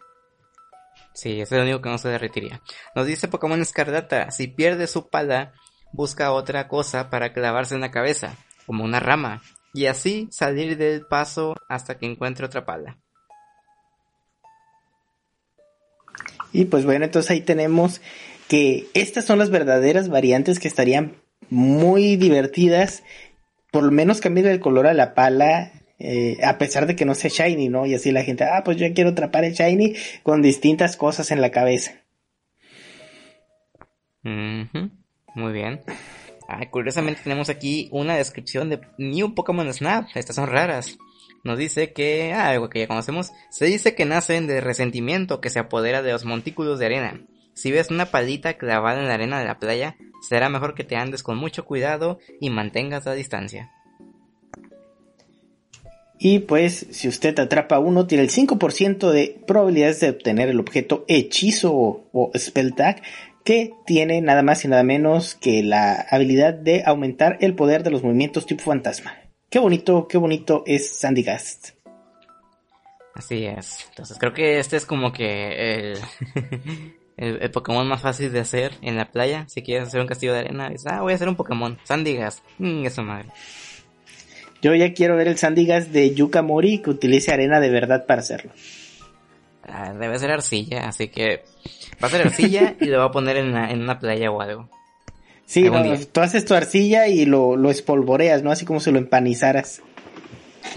Sí, es lo único que no se derretiría. Nos dice Pokémon Escarlata, si pierde su pala, busca otra cosa para clavarse en la cabeza, como una rama, y así salir del paso hasta que encuentre otra pala. Y pues bueno, entonces ahí tenemos que estas son las verdaderas variantes que estarían muy divertidas. Por lo menos cambiar el color a la pala eh, a pesar de que no sea shiny, ¿no? Y así la gente, ah, pues yo quiero atrapar el shiny con distintas cosas en la cabeza. Muy bien. curiosamente tenemos aquí una descripción de New Pokémon Snap. Estas son raras. Nos dice que, ah, algo que ya conocemos, se dice que nacen de resentimiento que se apodera de los montículos de arena. Si ves una palita clavada en la arena de la playa, será mejor que te andes con mucho cuidado y mantengas la distancia. Y pues, si usted atrapa uno, tiene el 5% de probabilidades de obtener el objeto hechizo o, spell tag, que tiene nada más y nada menos que la habilidad de aumentar el poder de los movimientos tipo fantasma. Qué bonito, qué bonito es Sandygast. Así es. Entonces creo que este es como que el, Pokémon más fácil de hacer en la playa. Si quieres hacer un castillo de arena, dices, ah, voy a hacer un Pokémon. Sandygast. Mm, eso madre. Yo ya quiero ver el Sandigas de Yuka Mori que utilice arena de verdad para hacerlo. Ah, debe ser arcilla, así que va a ser arcilla y lo va a poner en, una playa o algo. Sí, tú haces tu arcilla y lo, lo, espolvoreas, ¿no? Así como si lo empanizaras.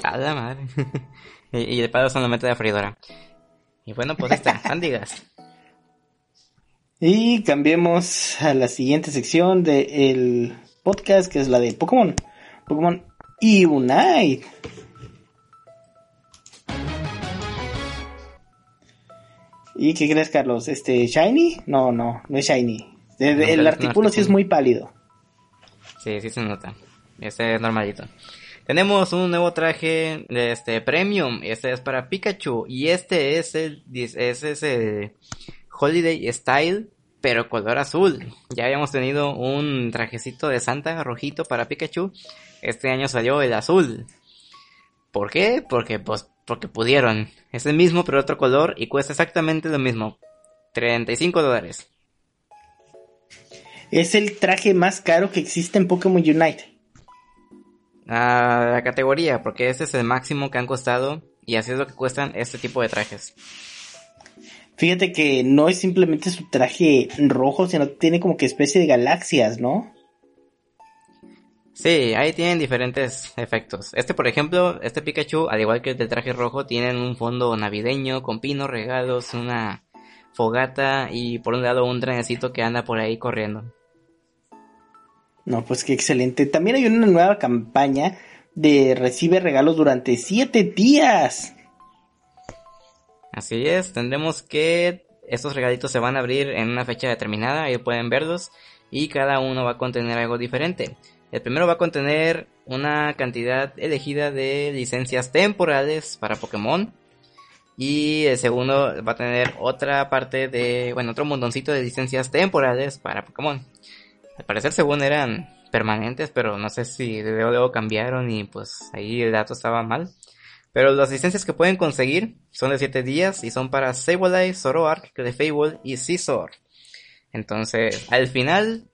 A la madre. y, de paso lo mete de freidora. Y bueno, pues está, Sandigas. Y cambiemos a la siguiente sección del podcast, que es la de Pokémon. Pokémon y Unite. ¿Y qué crees, Carlos? ¿Este Shiny? No, no, no es Shiny. El, artículo sí es muy pálido. Sí, sí se nota. Este es normalito. Tenemos un nuevo traje de este Premium. Este es para Pikachu. Y este es el, este es el Holiday Style, pero color azul. Ya habíamos tenido un trajecito de Santa rojito para Pikachu. Este año salió el azul. ¿Por qué? Porque, pues, porque pudieron. Es el mismo pero otro color y cuesta exactamente lo mismo. 35 dólares. Es el traje más caro que existe en Pokémon Unite. Ah, la categoría, porque ese es el máximo que han costado y así es lo que cuestan este tipo de trajes. Fíjate que no es simplemente su traje rojo, sino tiene como que especie de galaxias, ¿no? Sí, ahí tienen diferentes efectos. Este, por ejemplo, este Pikachu, al igual que el de traje rojo, tienen un fondo navideño con pinos, regalos, una fogata y por un lado un trenecito que anda por ahí corriendo. No, pues qué excelente. También hay una nueva campaña de recibe regalos durante siete días. Así es, tendremos que estos regalitos se van a abrir en una fecha determinada, ahí pueden verlos, y cada uno va a contener algo diferente. El primero va a contener una cantidad elegida de licencias temporales para Pokémon. Y el segundo va a tener otra parte de, bueno, otro montoncito de licencias temporales para Pokémon. Al parecer según eran permanentes, pero no sé si de luego cambiaron y pues ahí el dato estaba mal. Pero las licencias que pueden conseguir son de 7 días y son para Sableye, Zoroark, Clefable y Scizor. Entonces, al final,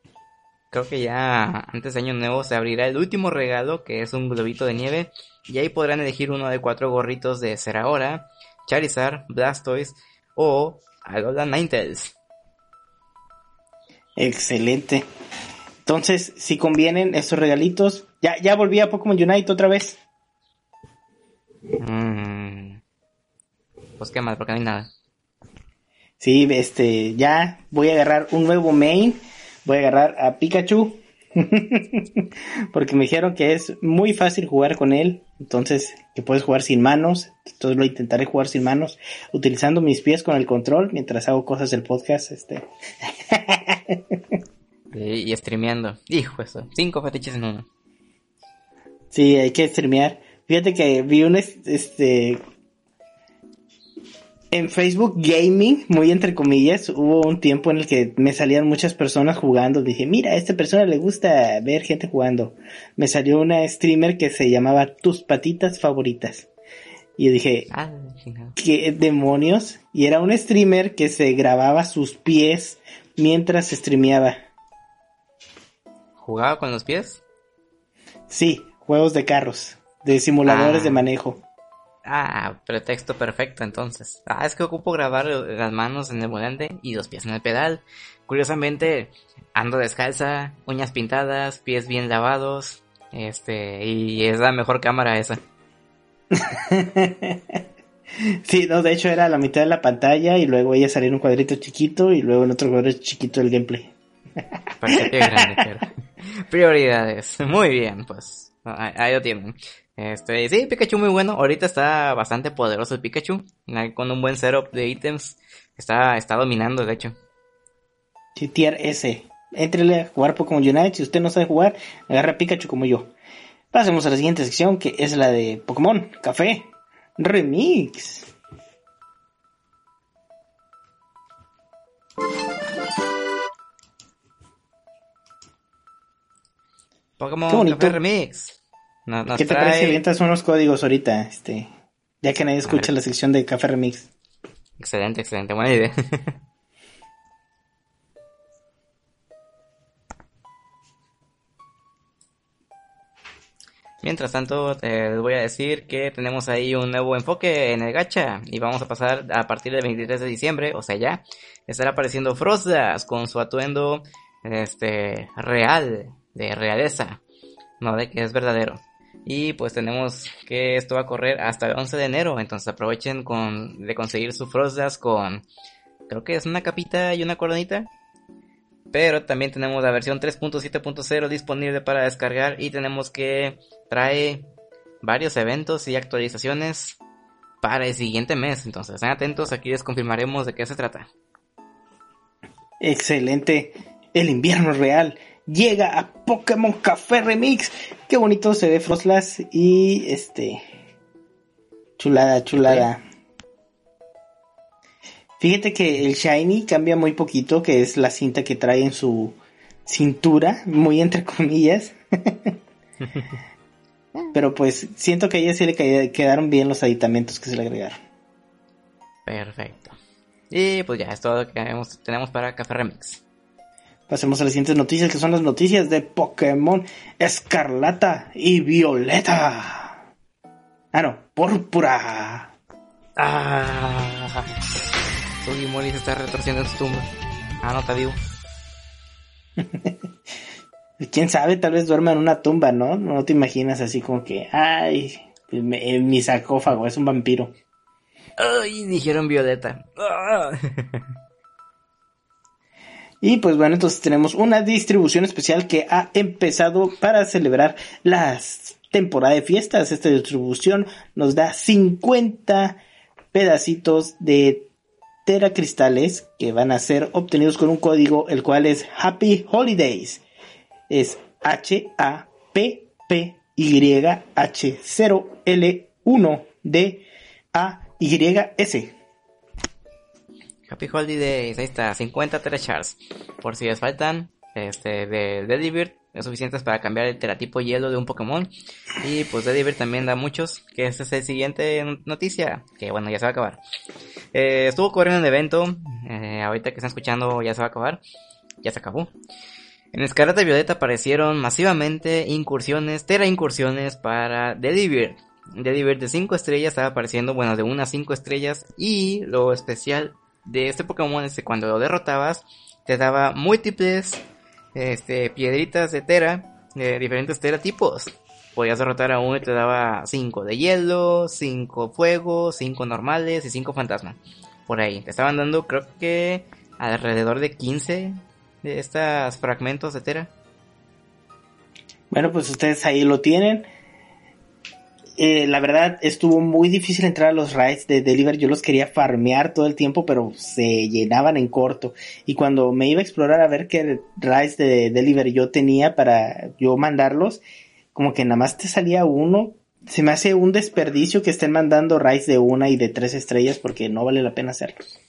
creo que ya antes de Año Nuevo se abrirá el último regalo, que es un globito de nieve, y ahí podrán elegir uno de cuatro gorritos de Serahora, Charizard, Blastoise o Alola Ninetales. Excelente. Entonces, si convienen estos regalitos, ya, ya volví a Pokémon Unite otra vez. Mm. Pues qué mal, porque no hay nada. Sí, este, ya voy a agarrar un nuevo main. Voy a agarrar a Pikachu. porque me dijeron que es muy fácil jugar con él. Entonces, que puedes jugar sin manos. Entonces lo intentaré jugar sin manos. Utilizando mis pies con el control mientras hago cosas del podcast. Este. y, y streameando. Hijo eso. Cinco fetiches en uno. Sí, hay que streamear. Fíjate que vi un este en Facebook Gaming, muy entre comillas, hubo un tiempo en el que me salían muchas personas jugando. Dije, mira, a esta persona le gusta ver gente jugando. Me salió una streamer que se llamaba Tus patitas favoritas. Y yo dije, Ah, ¿qué demonios? Y era un streamer que se grababa sus pies mientras streameaba. ¿Jugaba con los pies? Sí, juegos de carros, de simuladores Ah. de manejo. Ah, pretexto perfecto entonces. Ah, es que ocupo grabar las manos en el volante y los pies en el pedal. Curiosamente, ando descalza, uñas pintadas, pies bien lavados. Este, y es la mejor cámara esa. Sí, no, de hecho era la mitad de la pantalla y luego ella salía en un cuadrito chiquito y luego en otro cuadrito chiquito el gameplay. Que grande, pero. Prioridades. Muy bien, pues. Ahí, ahí lo tienen. Este, sí, Pikachu muy bueno. Ahorita está bastante poderoso el Pikachu. Con un buen setup de ítems. Está, está dominando, de hecho. Sí, tier S. Entrele a jugar Pokémon Unite. Si usted no sabe jugar, agarra a Pikachu como yo. Pasemos a la siguiente sección que es la de Pokémon Café Remix. Pokémon. Café Remix. Nos, nos ¿Qué te trae- parece? Avientas unos códigos ahorita, este. Ya que nadie escucha la sección de Café Remix. Excelente, excelente, buena idea. Mientras tanto, eh, les voy a decir que tenemos ahí un nuevo enfoque en el gacha y vamos a pasar a partir del 23 de diciembre, o sea ya, estará apareciendo Frostdas con su atuendo este real, de realeza, no de que es verdadero. Y pues tenemos que esto va a correr hasta el 11 de enero, entonces aprovechen con, de conseguir su Frostdas con, creo que es una capita y una coronita. Pero también tenemos la versión 3.7.0 disponible para descargar y tenemos que trae varios eventos y actualizaciones para el siguiente mes. Entonces, estén atentos, aquí les confirmaremos de qué se trata. Excelente. El invierno real llega a Pokémon Café Remix. Qué bonito se ve Frostlass y este. Chulada, chulada. Fíjate que el Shiny cambia muy poquito, que es la cinta que trae en su cintura, muy entre comillas. Pero pues siento que a ella sí le quedaron bien los aditamentos que se le agregaron. Perfecto. Y pues ya, es todo lo que tenemos para Café Remix. Pasemos a las siguientes noticias, que son las noticias de Pokémon Escarlata y Violeta. Ah, no, Púrpura. Ah, Sugimori se está retorciendo en su tumba. Ah, no está vivo. Quién sabe, tal vez duerma en una tumba, ¿no? No te imaginas así como que, ay, me- en mi sarcófago, es un vampiro. Ay, dijeron Violeta. Y pues bueno, entonces tenemos una distribución especial que ha empezado para celebrar la temporada de fiestas. Esta distribución nos da 50 pedacitos de teracristales que van a ser obtenidos con un código el cual es Happy Holidays. Es H-A-P-P-Y-H-0-L-1-D-A-Y-S. Happy Holidays, ahí está, 50 Terachars. Por si les faltan, este, de Delibird, suficientes para cambiar el teratipo hielo de un Pokémon. Y pues Delibird también da muchos, que esta es el siguiente noticia, que bueno, ya se va a acabar. Eh, estuvo corriendo el evento, eh, ahorita que están escuchando ya se va a acabar, ya se acabó. En Escarlata y Violeta aparecieron masivamente incursiones, tera incursiones para Delibird. Delibird de 5 estrellas estaba apareciendo, bueno, de 1 a 5 estrellas. Y lo especial de este Pokémon es que cuando lo derrotabas, te daba múltiples este, piedritas de Tera, de diferentes Tera tipos. Podías derrotar a uno y te daba 5 de hielo, 5 fuego, 5 normales y 5 fantasma. Por ahí. Te estaban dando creo que alrededor de 15 de estos fragmentos de Tera. Bueno, pues ustedes ahí lo tienen. Eh, la verdad estuvo muy difícil entrar a los raids de Deliver. Yo los quería farmear todo el tiempo, pero se llenaban en corto. Y cuando me iba a explorar a ver qué raids de Deliver yo tenía para yo mandarlos, como que nada más te salía uno. Se me hace un desperdicio que estén mandando raids de una y de tres estrellas porque no vale la pena hacerlos.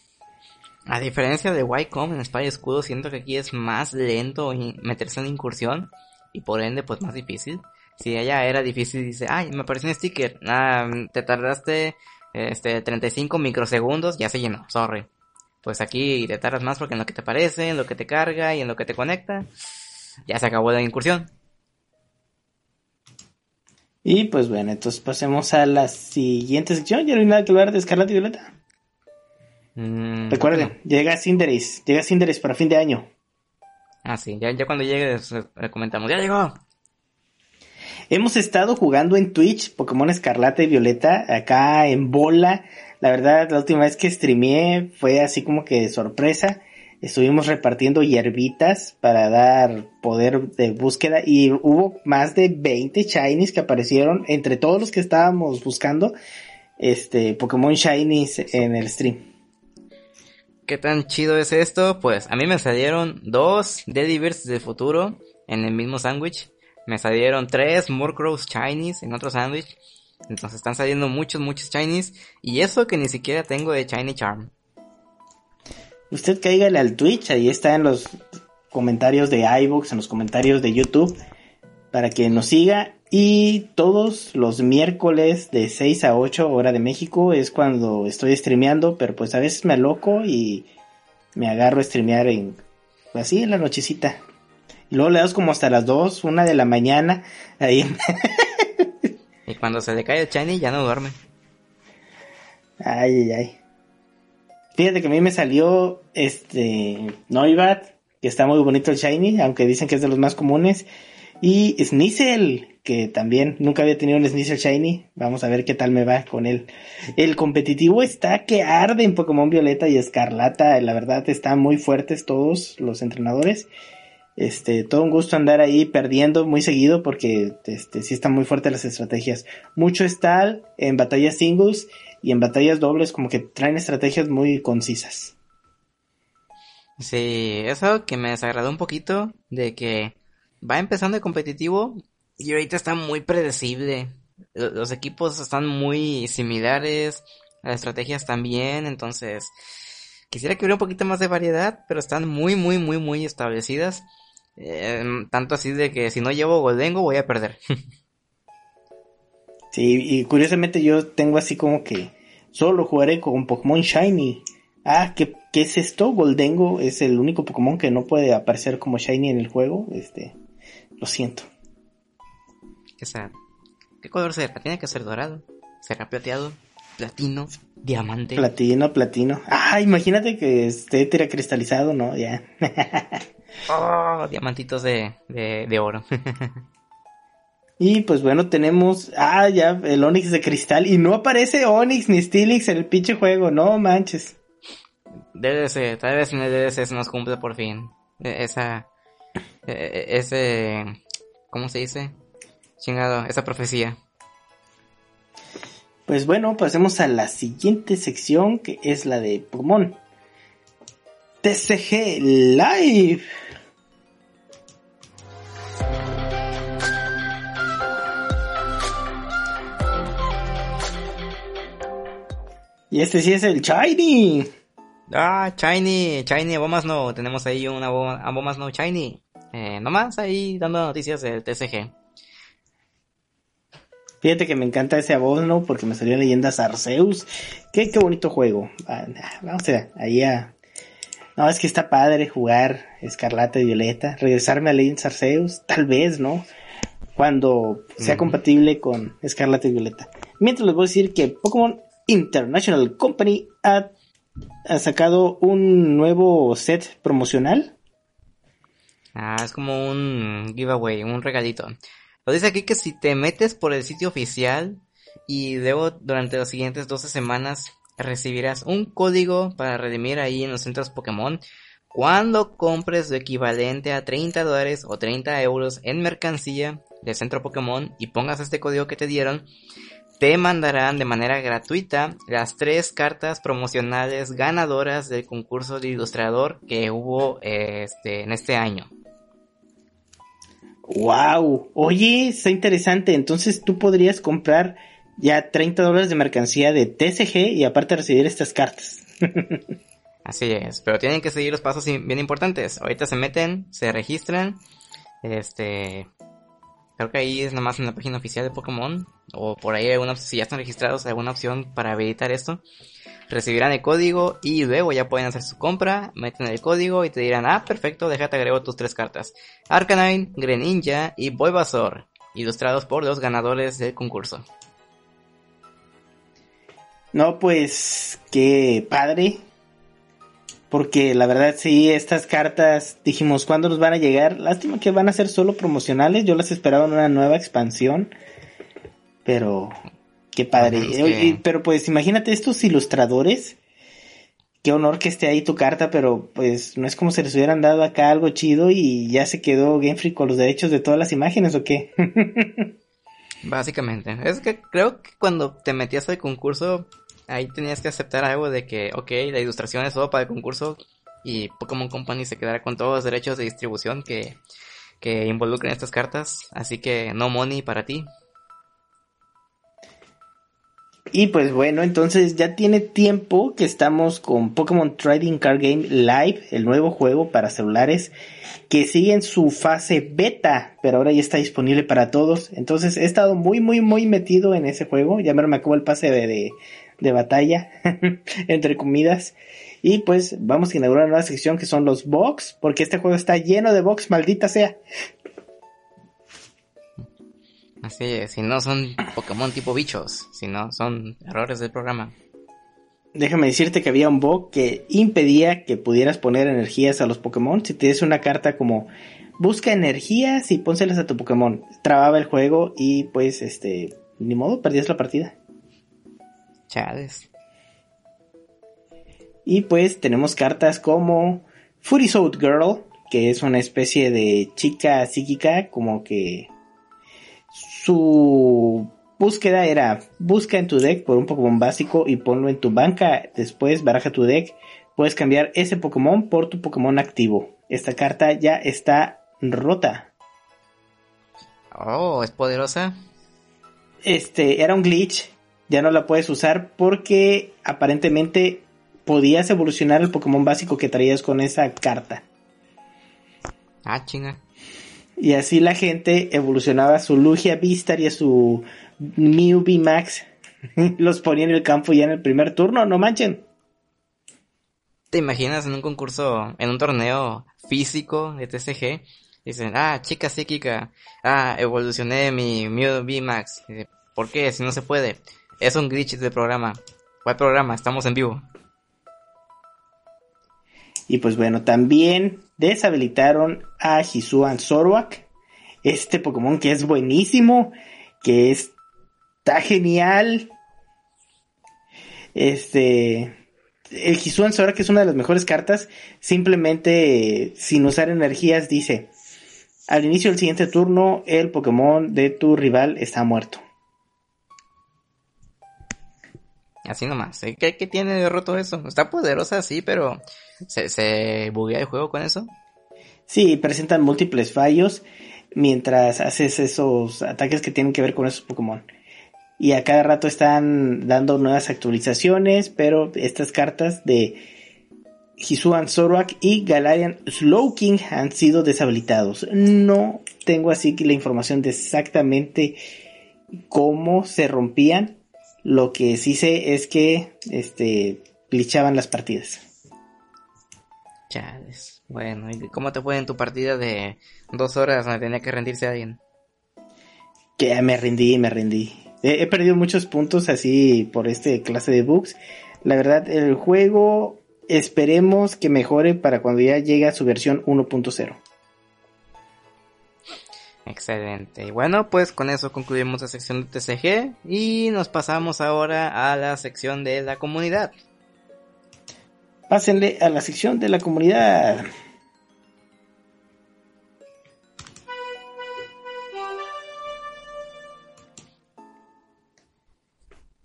A diferencia de Wycom en Espada y Escudo, siento que aquí es más lento meterse en incursión y por ende pues más difícil. Si allá era difícil, dice, ay, me apareció un sticker, ah, te tardaste este 35 microsegundos, ya se llenó, sorry. Pues aquí te tardas más porque en lo que te aparece, en lo que te carga y en lo que te conecta, ya se acabó la incursión. Y pues bueno, entonces pasemos a la siguiente sección. Ya no hay nada que hablar de Escarlata y Violeta. Mm, Recuerden, llega Cinderace, llega Cinderace para fin de año. Ah, sí, ya, ya cuando llegue le comentamos, ya llegó. Hemos estado jugando en Twitch Pokémon Escarlata y Violeta, acá en bola. La verdad, la última vez que streameé fue así como que de sorpresa. Estuvimos repartiendo hierbitas para dar poder de búsqueda y hubo más de 20 shinies que aparecieron entre todos los que estábamos buscando este Pokémon shinies en el stream. ¿Qué tan chido es esto? Pues a mí me salieron dos Dedivers del futuro en el mismo sándwich. Me salieron tres Murkrows Chinese en otro sándwich. Entonces están saliendo muchos, muchos Chinese. Y eso que ni siquiera tengo de Shiny Charm. Usted cáigale al Twitch, ahí está en los comentarios de iVoox, en los comentarios de YouTube, para que nos siga. Y todos los miércoles de 6 a 8 hora de México es cuando estoy streameando, pero pues a veces me aloco y me agarro a streamear en, así en la nochecita. Luego le das como hasta las 2, 1 de la mañana. Ahí. y cuando se le cae el shiny ya no duerme. Ay, ay, ay. Fíjate que a mí me salió este Noibat, que está muy bonito el shiny, aunque dicen que es de los más comunes. Y Sneasel, que también nunca había tenido un Sneasel Shiny. Vamos a ver qué tal me va con él. El competitivo está que arde en Pokémon Violeta y Escarlata. La verdad están muy fuertes todos los entrenadores. Este, todo un gusto andar ahí perdiendo muy seguido porque este, sí están muy fuertes las estrategias. Mucho está en batallas singles y en batallas dobles como que traen estrategias muy concisas. Sí, eso que me desagradó un poquito de que va empezando el competitivo y ahorita está muy predecible. Los equipos están muy similares, las estrategias también, entonces quisiera que hubiera un poquito más de variedad, pero están muy, muy, muy, muy establecidas. Em, tanto así de que si no llevo Goldengo voy a perder. sí, y curiosamente yo tengo así como que solo jugaré con Pokémon Shiny. Ah, ¿qué, ¿qué, es esto? Goldengo es el único Pokémon que no puede aparecer como Shiny en el juego. Este, lo siento. ¿Qué, ¿Qué color será? Tiene que ser dorado. ¿Será plateado? ¿Platino? ¿Diamante? Platino, platino. Ah, imagínate que esté cristalizado, ¿no? Ya. Oh, diamantitos de, de, oro. y pues bueno, tenemos. Ah, ya, el Onix de cristal. Y no aparece Onix ni Steelix en el pinche juego, no manches. DDC, tal vez en el DDC se nos cumple por fin. E, esa. E, e, ese. ¿Cómo se dice? Chingado, esa profecía. Pues bueno, pasemos a la siguiente sección que es la de Pokémon. TCG Live. Y este sí es el Shiny. Ah, Shiny, Shiny, Abomas no. Tenemos ahí una Abomas no Shiny. Eh, nomás ahí dando noticias del TCG. Fíjate que me encanta ese abono porque me salió leyendas Arceus. Qué, qué bonito juego. Ah, vamos a ahí a. No, es que está padre jugar Escarlata y Violeta. Regresarme a Legends Arceus, tal vez, ¿no? Cuando sea compatible con Escarlata y Violeta. Mientras les voy a decir que Pokémon International Company ha, sacado un nuevo set promocional. Ah, es como un giveaway, un regalito. Lo dice aquí que si te metes por el sitio oficial y luego durante las siguientes 12 semanas recibirás un código para redimir ahí en los centros Pokémon cuando compres lo equivalente a 30 dólares o 30 euros en mercancía del centro Pokémon y pongas este código que te dieron, te mandarán de manera gratuita las tres cartas promocionales ganadoras del concurso de ilustrador que hubo este, en este año. Wow, oye, está interesante. Entonces tú podrías comprar ya 30 dólares de mercancía de TCG y aparte recibir estas cartas. Así es, pero tienen que seguir los pasos bien importantes. Ahorita se meten, se registran. Este, creo que ahí es nada más en la página oficial de Pokémon o por ahí si ya están registrados, alguna opción para habilitar esto recibirán el código y luego ya pueden hacer su compra, meten el código y te dirán, ah, perfecto, déjate agrego tus tres cartas. Arcanine, Greninja y Bulbasaur, ilustrados por los ganadores del concurso. No, pues, qué padre. Porque la verdad sí, estas cartas, dijimos, ¿cuándo nos van a llegar? Lástima que van a ser solo promocionales, yo las esperaba en una nueva expansión. Pero Qué padre. pero pues imagínate estos ilustradores. Qué honor que esté ahí tu carta, pero pues no es como si les hubieran dado acá algo chido y ya se quedó Game Freak con los derechos de todas las imágenes o qué. Básicamente. Es que creo que cuando te metías al concurso, ahí tenías que aceptar algo de que, ok, la ilustración es todo para el concurso y Pokémon Company se quedará con todos los derechos de distribución que, que involucren estas cartas. Así que no money para ti. Y pues bueno, entonces ya tiene tiempo que estamos con Pokémon Trading Card Game Live, el nuevo juego para celulares que sigue en su fase beta, pero ahora ya está disponible para todos. Entonces he estado muy, muy, muy metido en ese juego. Ya me acabó el pase de, de, batalla, entre comidas. Y pues vamos a inaugurar una nueva sección que son los box, porque este juego está lleno de box, maldita sea. Así es, si no son Pokémon tipo bichos, si no son errores del programa. Déjame decirte que había un bug que impedía que pudieras poner energías a los Pokémon. Si tienes una carta como busca energías y pónselas a tu Pokémon, trababa el juego y pues este, ni modo, perdías la partida. Y pues tenemos cartas como Fury Soul Girl, que es una especie de chica psíquica, como que su búsqueda era busca en tu deck por un Pokémon básico y ponlo en tu banca. Después baraja tu deck. Puedes cambiar ese Pokémon por tu Pokémon activo. Esta carta ya está rota. Oh, es poderosa. Este era un glitch. Ya no la puedes usar porque aparentemente podías evolucionar el Pokémon básico que traías con esa carta. Ah, chinga. Y así la gente evolucionaba su Lugia Vistar y a su Mew Max. Los ponía en el campo ya en el primer turno, no manchen. ¿Te imaginas en un concurso, en un torneo físico de TCG? Dicen, ah, chica psíquica, ah, evolucioné mi Mew Max. ¿Por qué? Si no se puede. Es un glitch del programa. ¿Cuál programa? Estamos en vivo. Y pues bueno, también deshabilitaron a Hisuan Zoroark, este Pokémon que es buenísimo, que está genial. Este, el Hisuan Zoroark es una de las mejores cartas, simplemente sin usar energías dice, al inicio del siguiente turno el Pokémon de tu rival está muerto. Así nomás. ¿eh? ¿Qué, tiene de roto eso? Está poderosa, sí, pero ¿se, buguea el juego con eso? Sí, presentan múltiples fallos mientras haces esos ataques que tienen que ver con esos Pokémon. Y a cada rato están dando nuevas actualizaciones, pero estas cartas de Hisuan Zorak y Galarian Slowking han sido deshabilitados. No tengo así la información de exactamente cómo se rompían. Lo que sí sé es que este glitchaban las partidas. Chales. Bueno, ¿y cómo te fue en tu partida de dos horas donde tenía que rendirse alguien? Que me rendí, me rendí. He, he perdido muchos puntos así por este clase de bugs. La verdad, el juego esperemos que mejore para cuando ya llegue a su versión 1.0. Excelente. Y bueno, pues con eso concluimos la sección de TCG y nos pasamos ahora a la sección de la comunidad. Pásenle a la sección de la comunidad.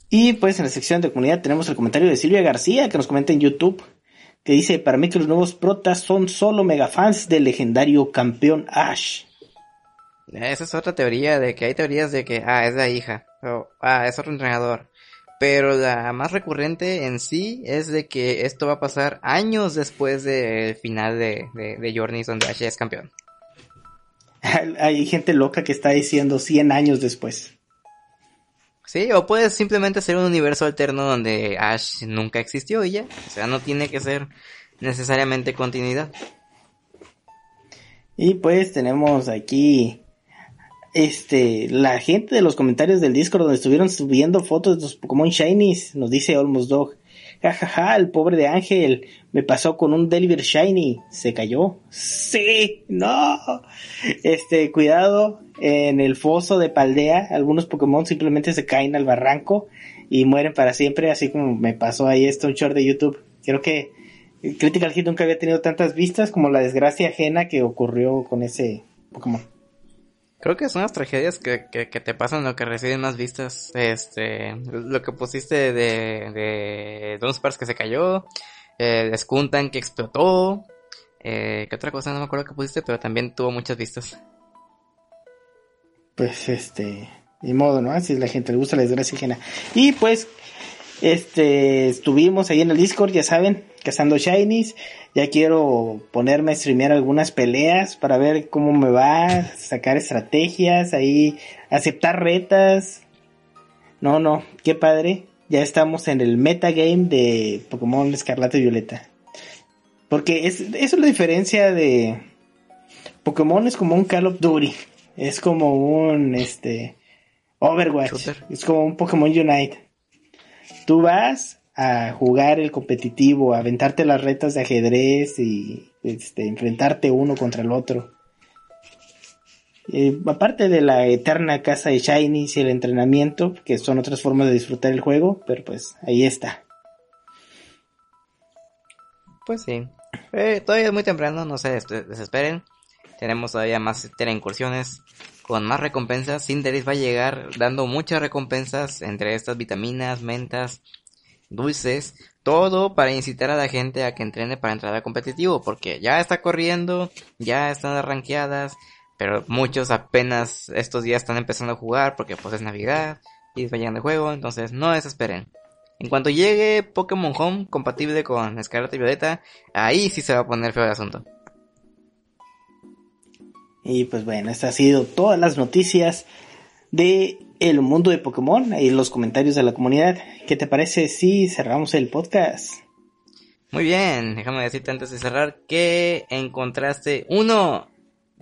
Y pues en la sección de comunidad tenemos el comentario de Silvia García que nos comenta en YouTube que dice, para mí que los nuevos protas son solo megafans del legendario campeón Ash. Esa es otra teoría de que hay teorías de que, ah, es la hija, o, ah, es otro entrenador. Pero la más recurrente en sí es de que esto va a pasar años después del final de, de, de Journeys donde Ash es campeón. hay gente loca que está diciendo 100 años después. Sí, o puede simplemente ser un universo alterno donde Ash nunca existió y ya. O sea, no tiene que ser necesariamente continuidad. Y pues tenemos aquí este la gente de los comentarios del Discord donde estuvieron subiendo fotos de los Pokémon Shinies, nos dice Almost Dog. Jajaja, el pobre de Ángel me pasó con un Deliver Shiny, se cayó. Sí, no. Este, cuidado, en el foso de Paldea, algunos Pokémon simplemente se caen al barranco y mueren para siempre, así como me pasó ahí esto un short de YouTube. Creo que Critical Hit nunca había tenido tantas vistas como la desgracia ajena que ocurrió con ese Pokémon. Creo que son las tragedias que, que, te pasan lo que reciben más vistas. Este, lo que pusiste de, de Dunsparce que se cayó, eh, Skuntan que explotó, eh, ¿qué otra cosa no me acuerdo que pusiste? Pero también tuvo muchas vistas. Pues este, ni modo, ¿no? Si la gente le gusta la desgracia ajena. Y pues, este, estuvimos ahí en el Discord, ya saben, cazando shinies. Ya quiero ponerme a streamear algunas peleas para ver cómo me va, sacar estrategias, ahí aceptar retas. No, no, qué padre. Ya estamos en el metagame de Pokémon Escarlata y Violeta. Porque es, eso es la diferencia de Pokémon es como un Call of Duty. Es como un este Overwatch. Shooter. Es como un Pokémon Unite. Tú vas a jugar el competitivo, a aventarte las retas de ajedrez y este, enfrentarte uno contra el otro. Eh, aparte de la eterna casa de Shinies y el entrenamiento, que son otras formas de disfrutar el juego, pero pues ahí está. Pues sí. Eh, todavía es muy temprano, no se des- desesperen. Tenemos todavía más incursiones con más recompensas. Cinderace va a llegar dando muchas recompensas entre estas vitaminas, mentas, dulces, todo para incitar a la gente a que entrene para entrar al competitivo, porque ya está corriendo, ya están arranqueadas, pero muchos apenas estos días están empezando a jugar porque pues es Navidad y vayan de juego, entonces no desesperen. En cuanto llegue Pokémon Home compatible con Escarlata y Violeta, ahí sí se va a poner feo el asunto. Y pues bueno, estas han sido todas las noticias de el mundo de Pokémon y los comentarios de la comunidad. ¿Qué te parece si cerramos el podcast? Muy bien, déjame decirte antes de cerrar que encontraste uno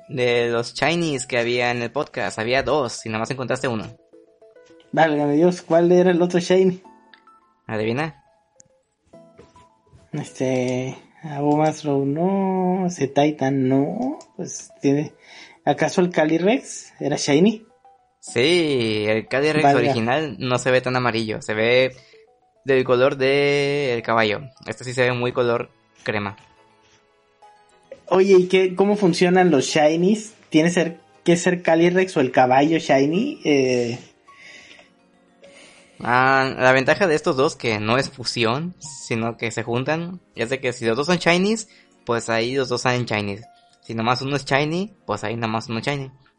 de los Chinese que había en el podcast. Había dos y nada más encontraste uno. Válgame Dios, ¿cuál era el otro Shiny? ¿Adivina? Este, Abomasrow no, Z-Titan no, pues tiene, ¿acaso el Calyrex era Shiny? Sí, el Calyrex Valga. original no se ve tan amarillo, se ve del color del caballo. Este sí se ve muy color crema. Oye, ¿y qué, cómo funcionan los Shinies? ¿Tiene ser, que ser Calyrex o el caballo Shiny? Eh, Ah, la ventaja de estos dos que no es fusión, sino que se juntan, es de que si los dos son shinies, pues ahí los dos salen shinies. Si nomás uno es shiny, pues ahí nomás uno es shiny.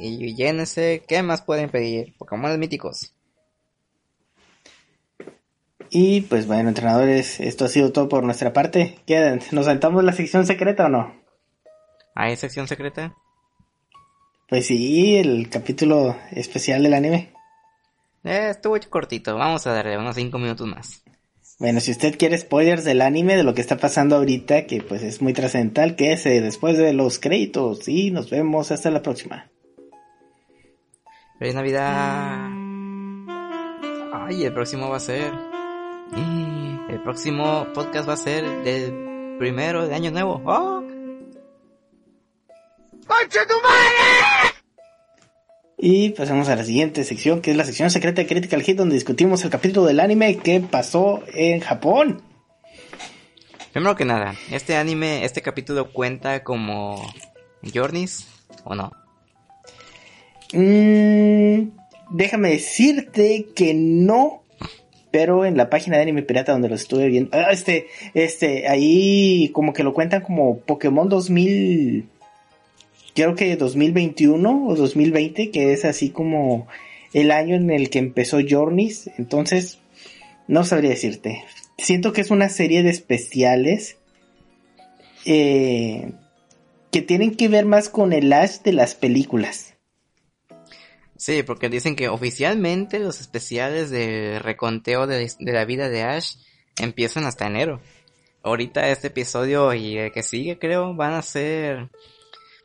y Genesec. ¿Qué más pueden pedir? Pokémon míticos. Y pues bueno, entrenadores, esto ha sido todo por nuestra parte. ¿Qué, ¿Nos saltamos la sección secreta o no? ¿Hay sección secreta? Pues sí, el capítulo especial del anime. Eh, estuvo cortito, vamos a darle unos 5 minutos más. Bueno, si usted quiere spoilers del anime, de lo que está pasando ahorita, que pues es muy trascendental, que es después de los créditos. Y nos vemos hasta la próxima. Feliz Navidad. Ay, el próximo va a ser el próximo podcast va a ser del primero de Año Nuevo. ¡Oh! tu madre! Y pasamos a la siguiente sección, que es la sección secreta de Critical Hit, donde discutimos el capítulo del anime que pasó en Japón. Primero que nada, este anime, este capítulo cuenta como Journeys o no? Mm, déjame decirte que no, pero en la página de Anime Pirata donde lo estuve viendo, ah, este, este, ahí como que lo cuentan como Pokémon 2000, creo que 2021 o 2020, que es así como el año en el que empezó Journeys, entonces no sabría decirte. Siento que es una serie de especiales eh, que tienen que ver más con el Ash de las películas. Sí, porque dicen que oficialmente los especiales de reconteo de, la vida de Ash empiezan hasta enero. Ahorita este episodio y el que sigue creo van a ser,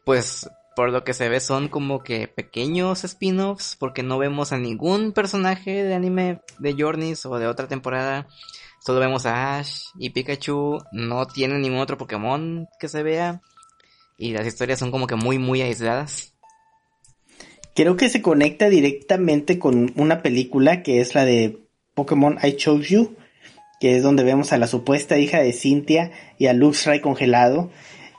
pues por lo que se ve son como que pequeños spin-offs porque no vemos a ningún personaje de anime de Journeys o de otra temporada. Solo vemos a Ash y Pikachu, no tienen ningún otro Pokémon que se vea y las historias son como que muy muy aisladas creo que se conecta directamente con una película que es la de Pokémon I Chose You, que es donde vemos a la supuesta hija de Cynthia y a Luxray congelado.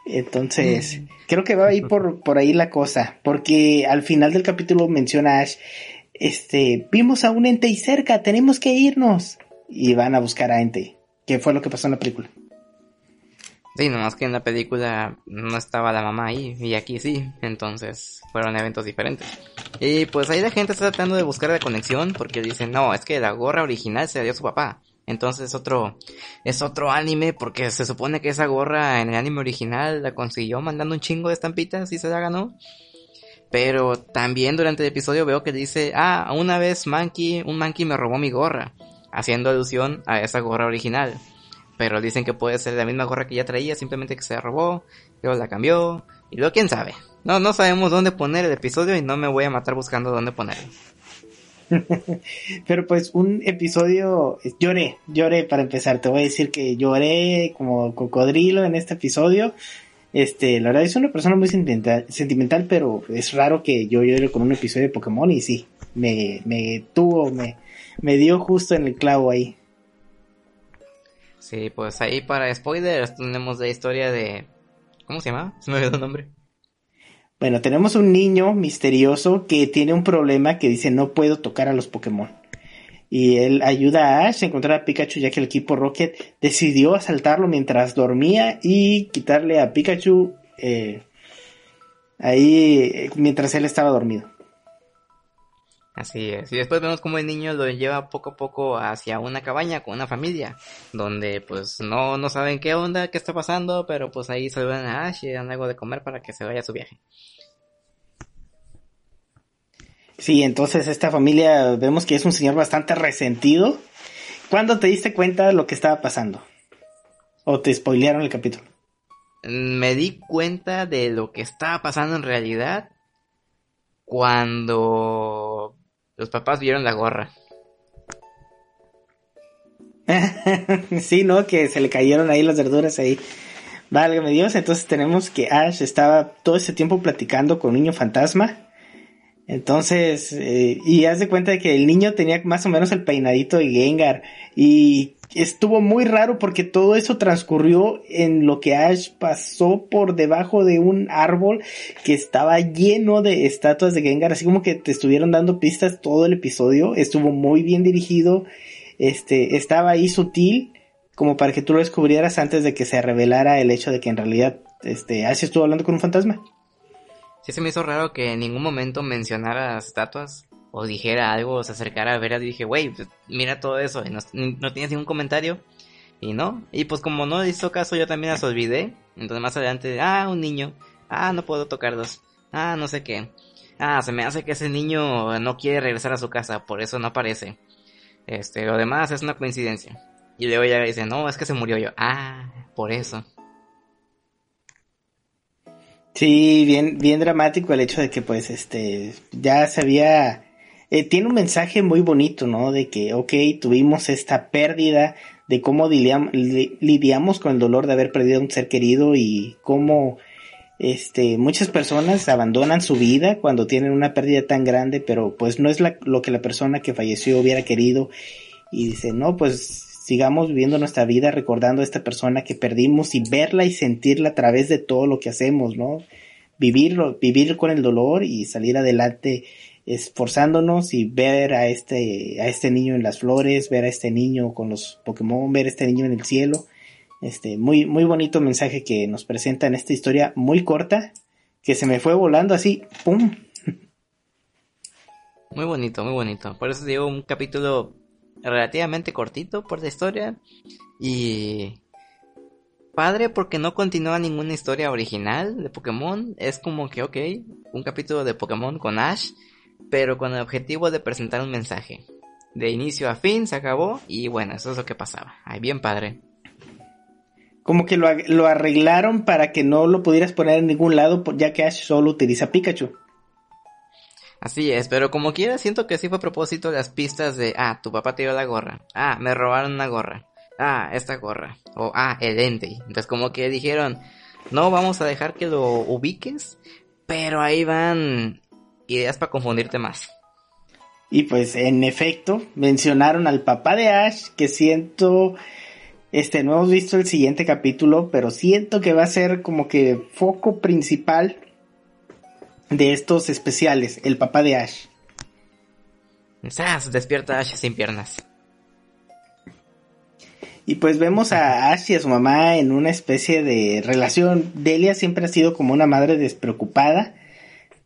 Entonces, mm. creo que va a ir por, por ahí la cosa, porque al final del capítulo menciona Ash, este, vimos a un ente y cerca, tenemos que irnos. Y van a buscar a ente, que fue lo que pasó en la película. Sí, nomás que en la película no estaba la mamá ahí y aquí sí, entonces fueron eventos diferentes. Y pues ahí la gente está tratando de buscar la conexión porque dicen, no, es que la gorra original se la dio su papá. Entonces es otro, es otro anime porque se supone que esa gorra en el anime original la consiguió mandando un chingo de estampitas y se la ganó. Pero también durante el episodio veo que dice, ah, una vez Monkey, un Monkey me robó mi gorra, haciendo alusión a esa gorra original. Pero dicen que puede ser la misma gorra que ya traía, simplemente que se robó, luego la cambió, y luego quién sabe. No, no sabemos dónde poner el episodio y no me voy a matar buscando dónde ponerlo. Pero pues un episodio, lloré, lloré para empezar, te voy a decir que lloré como cocodrilo en este episodio. Este, la verdad es una persona muy sentimental, sentimental, pero es raro que yo llore con un episodio de Pokémon y sí, me, me tuvo, me, me dio justo en el clavo ahí. Sí, pues ahí para spoilers tenemos la historia de... ¿Cómo se llama? Se me olvidó el nombre. Bueno, tenemos un niño misterioso que tiene un problema que dice no puedo tocar a los Pokémon. Y él ayuda a Ash a encontrar a Pikachu ya que el equipo Rocket decidió asaltarlo mientras dormía y quitarle a Pikachu eh, ahí eh, mientras él estaba dormido. Así es. Y después vemos como el niño lo lleva poco a poco hacia una cabaña con una familia, donde pues no, no saben qué onda, qué está pasando, pero pues ahí saludan a Ash y dan algo de comer para que se vaya a su viaje. Sí, entonces esta familia vemos que es un señor bastante resentido. ¿Cuándo te diste cuenta de lo que estaba pasando? ¿O te spoilearon el capítulo? Me di cuenta de lo que estaba pasando en realidad cuando los papás vieron la gorra. sí, ¿no? Que se le cayeron ahí las verduras ahí. Válgame Dios, entonces tenemos que Ash estaba todo ese tiempo platicando con un niño fantasma. Entonces, eh, y haz de cuenta de que el niño tenía más o menos el peinadito de Gengar. Y estuvo muy raro porque todo eso transcurrió en lo que Ash pasó por debajo de un árbol que estaba lleno de estatuas de Gengar, así como que te estuvieron dando pistas todo el episodio, estuvo muy bien dirigido, este, estaba ahí sutil como para que tú lo descubrieras antes de que se revelara el hecho de que en realidad este Ash estuvo hablando con un fantasma. Sí se me hizo raro que en ningún momento mencionara estatuas o dijera algo o se acercara a ver y dije, güey, pues, mira todo eso, y no, tienes ningún comentario. Y no, y pues como no hizo caso yo también las olvidé. Entonces más adelante, ah, un niño, ah, no puedo tocarlos, ah, no sé qué. Ah, se me hace que ese niño no quiere regresar a su casa, por eso no aparece. Este, lo demás es una coincidencia. Y luego ya dice, no, es que se murió yo. Ah, por eso. Sí, bien, bien dramático el hecho de que pues este ya se había eh, tiene un mensaje muy bonito, ¿no? De que, ok, tuvimos esta pérdida, de cómo lidiamos con el dolor de haber perdido a un ser querido y cómo este, muchas personas abandonan su vida cuando tienen una pérdida tan grande, pero pues no es lo que la persona que falleció hubiera querido y dice, no, pues sigamos viviendo nuestra vida recordando a esta persona que perdimos y verla y sentirla a través de todo lo que hacemos, ¿no? Vivirlo, vivir con el dolor y salir adelante esforzándonos y ver a este, a este niño en las flores, ver a este niño con los Pokémon, ver a este niño en el cielo. Este, muy, muy bonito mensaje que nos presenta en esta historia muy corta, que se me fue volando así, ¡pum! Muy bonito, muy bonito. Por eso digo un capítulo relativamente cortito por la historia y padre porque no continúa ninguna historia original de Pokémon. Es como que, ok, un capítulo de Pokémon con Ash pero con el objetivo de presentar un mensaje. De inicio a fin se acabó y bueno, eso es lo que pasaba. Ay, bien padre. Como que lo, arreglaron para que no lo pudieras poner en ningún lado, ya que Ash solo utiliza Pikachu. Así es, pero como quiera siento que sí fue a propósito las pistas de, ah, tu papá te dio la gorra, ah, me robaron una gorra, ah, esta gorra, o ah, el ente. Entonces como que dijeron, no vamos a dejar que lo ubiques, pero ahí van ideas para confundirte más. Y pues en efecto, mencionaron al papá de Ash, que siento, este, no hemos visto el siguiente capítulo, pero siento que va a ser como que foco principal de estos especiales, el papá de Ash. ¡Sas! Despierta Ash sin piernas. Y pues vemos a Ash y a su mamá en una especie de relación. Delia siempre ha sido como una madre despreocupada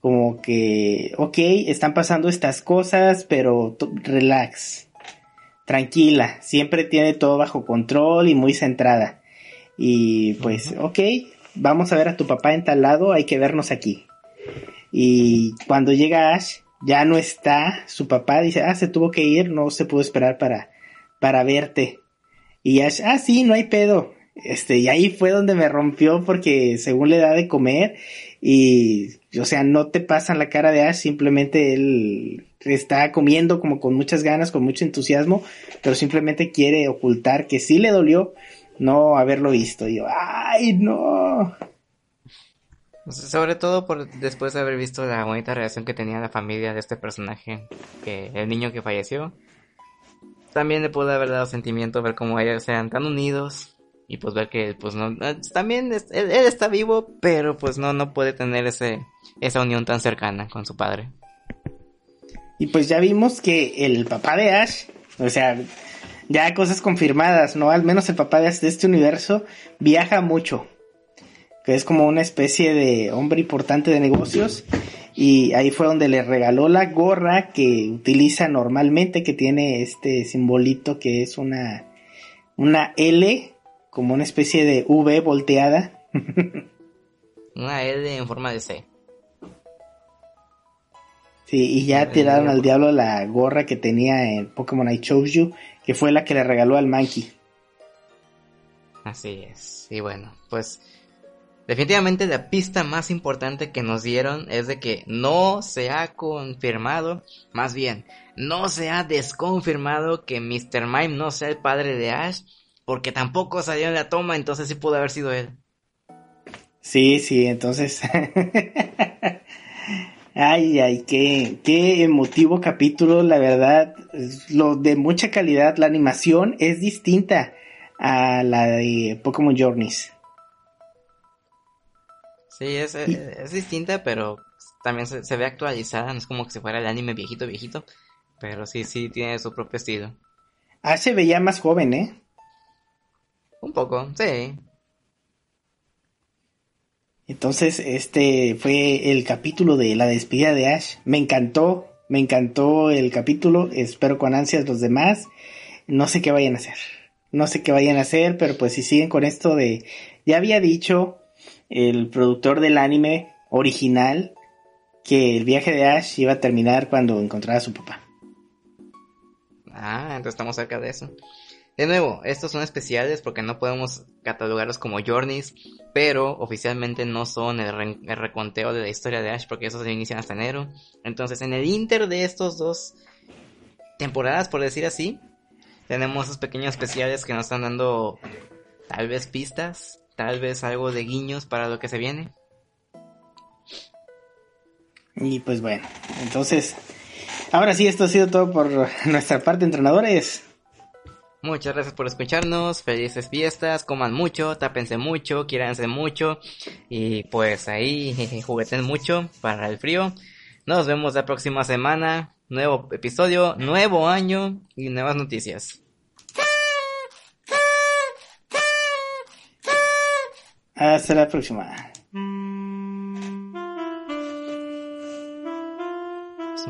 como que, ok, están pasando estas cosas, pero relax, tranquila, siempre tiene todo bajo control y muy centrada. Y pues, ok, vamos a ver a tu papá en tal lado, hay que vernos aquí. Y cuando llega Ash, ya no está su papá, dice, ah, se tuvo que ir, no se pudo esperar para, para verte. Y Ash, ah, sí, no hay pedo. Este, y ahí fue donde me rompió porque según le da de comer y, o sea, no te pasan la cara de Ash, simplemente él está comiendo como con muchas ganas, con mucho entusiasmo, pero simplemente quiere ocultar que sí le dolió no haberlo visto. Y yo, ¡ay, no! Sobre todo por después de haber visto la bonita relación que tenía la familia de este personaje, que el niño que falleció. También le pudo haber dado sentimiento ver cómo ellos sean tan unidos, y pues ver que pues no eh, también él, está vivo pero pues no no puede tener ese esa unión tan cercana con su padre. Y pues ya vimos que el papá de Ash o sea ya cosas confirmadas no al menos el papá de Ash de este universo viaja mucho que es como una especie de hombre importante de negocios y ahí fue donde le regaló la gorra que utiliza normalmente que tiene este simbolito que es una una L como una especie de V volteada. una L en forma de C. Sí, y ya tiraron al diablo la gorra que tenía en Pokémon I Chose You, que fue la que le regaló al Mankey. Así es. Y bueno, pues definitivamente la pista más importante que nos dieron es de que no se ha confirmado, más bien, no se ha desconfirmado que Mr. Mime no sea el padre de Ash porque tampoco salió en la toma, entonces sí pudo haber sido él. Sí, sí, entonces Ay, ay, qué, qué emotivo capítulo, la verdad, lo de mucha calidad, la animación es distinta a la de Pokémon Journeys. Sí, es, es, distinta, pero también se, ve actualizada, no es como que se fuera el anime viejito, viejito, pero sí, sí tiene su propio estilo. Ah, se veía más joven, ¿eh? Un poco, sí. Entonces, este fue el capítulo de la despedida de Ash. Me encantó, me encantó el capítulo. Espero con ansias los demás. No sé qué vayan a hacer. No sé qué vayan a hacer, pero pues si siguen con esto de... Ya había dicho el productor del anime original que el viaje de Ash iba a terminar cuando encontrara a su papá. Ah, entonces estamos cerca de eso. De nuevo, estos son especiales porque no podemos catalogarlos como journeys, pero oficialmente no son el, reconteo de la historia de Ash porque esos se inician hasta enero. Entonces, en el inter de estos dos temporadas, por decir así, tenemos esos pequeños especiales que nos están dando tal vez pistas, tal vez algo de guiños para lo que se viene. Y pues bueno, entonces, ahora sí, esto ha sido todo por nuestra parte, entrenadores. Muchas gracias por escucharnos, felices fiestas, coman mucho, tápense mucho, quiéranse mucho y pues ahí jugueten mucho para el frío. Nos vemos la próxima semana, nuevo episodio, nuevo año y nuevas noticias. Hasta la próxima.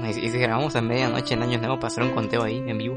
Y si grabamos a medianoche en Año Nuevo hacer un conteo ahí en vivo.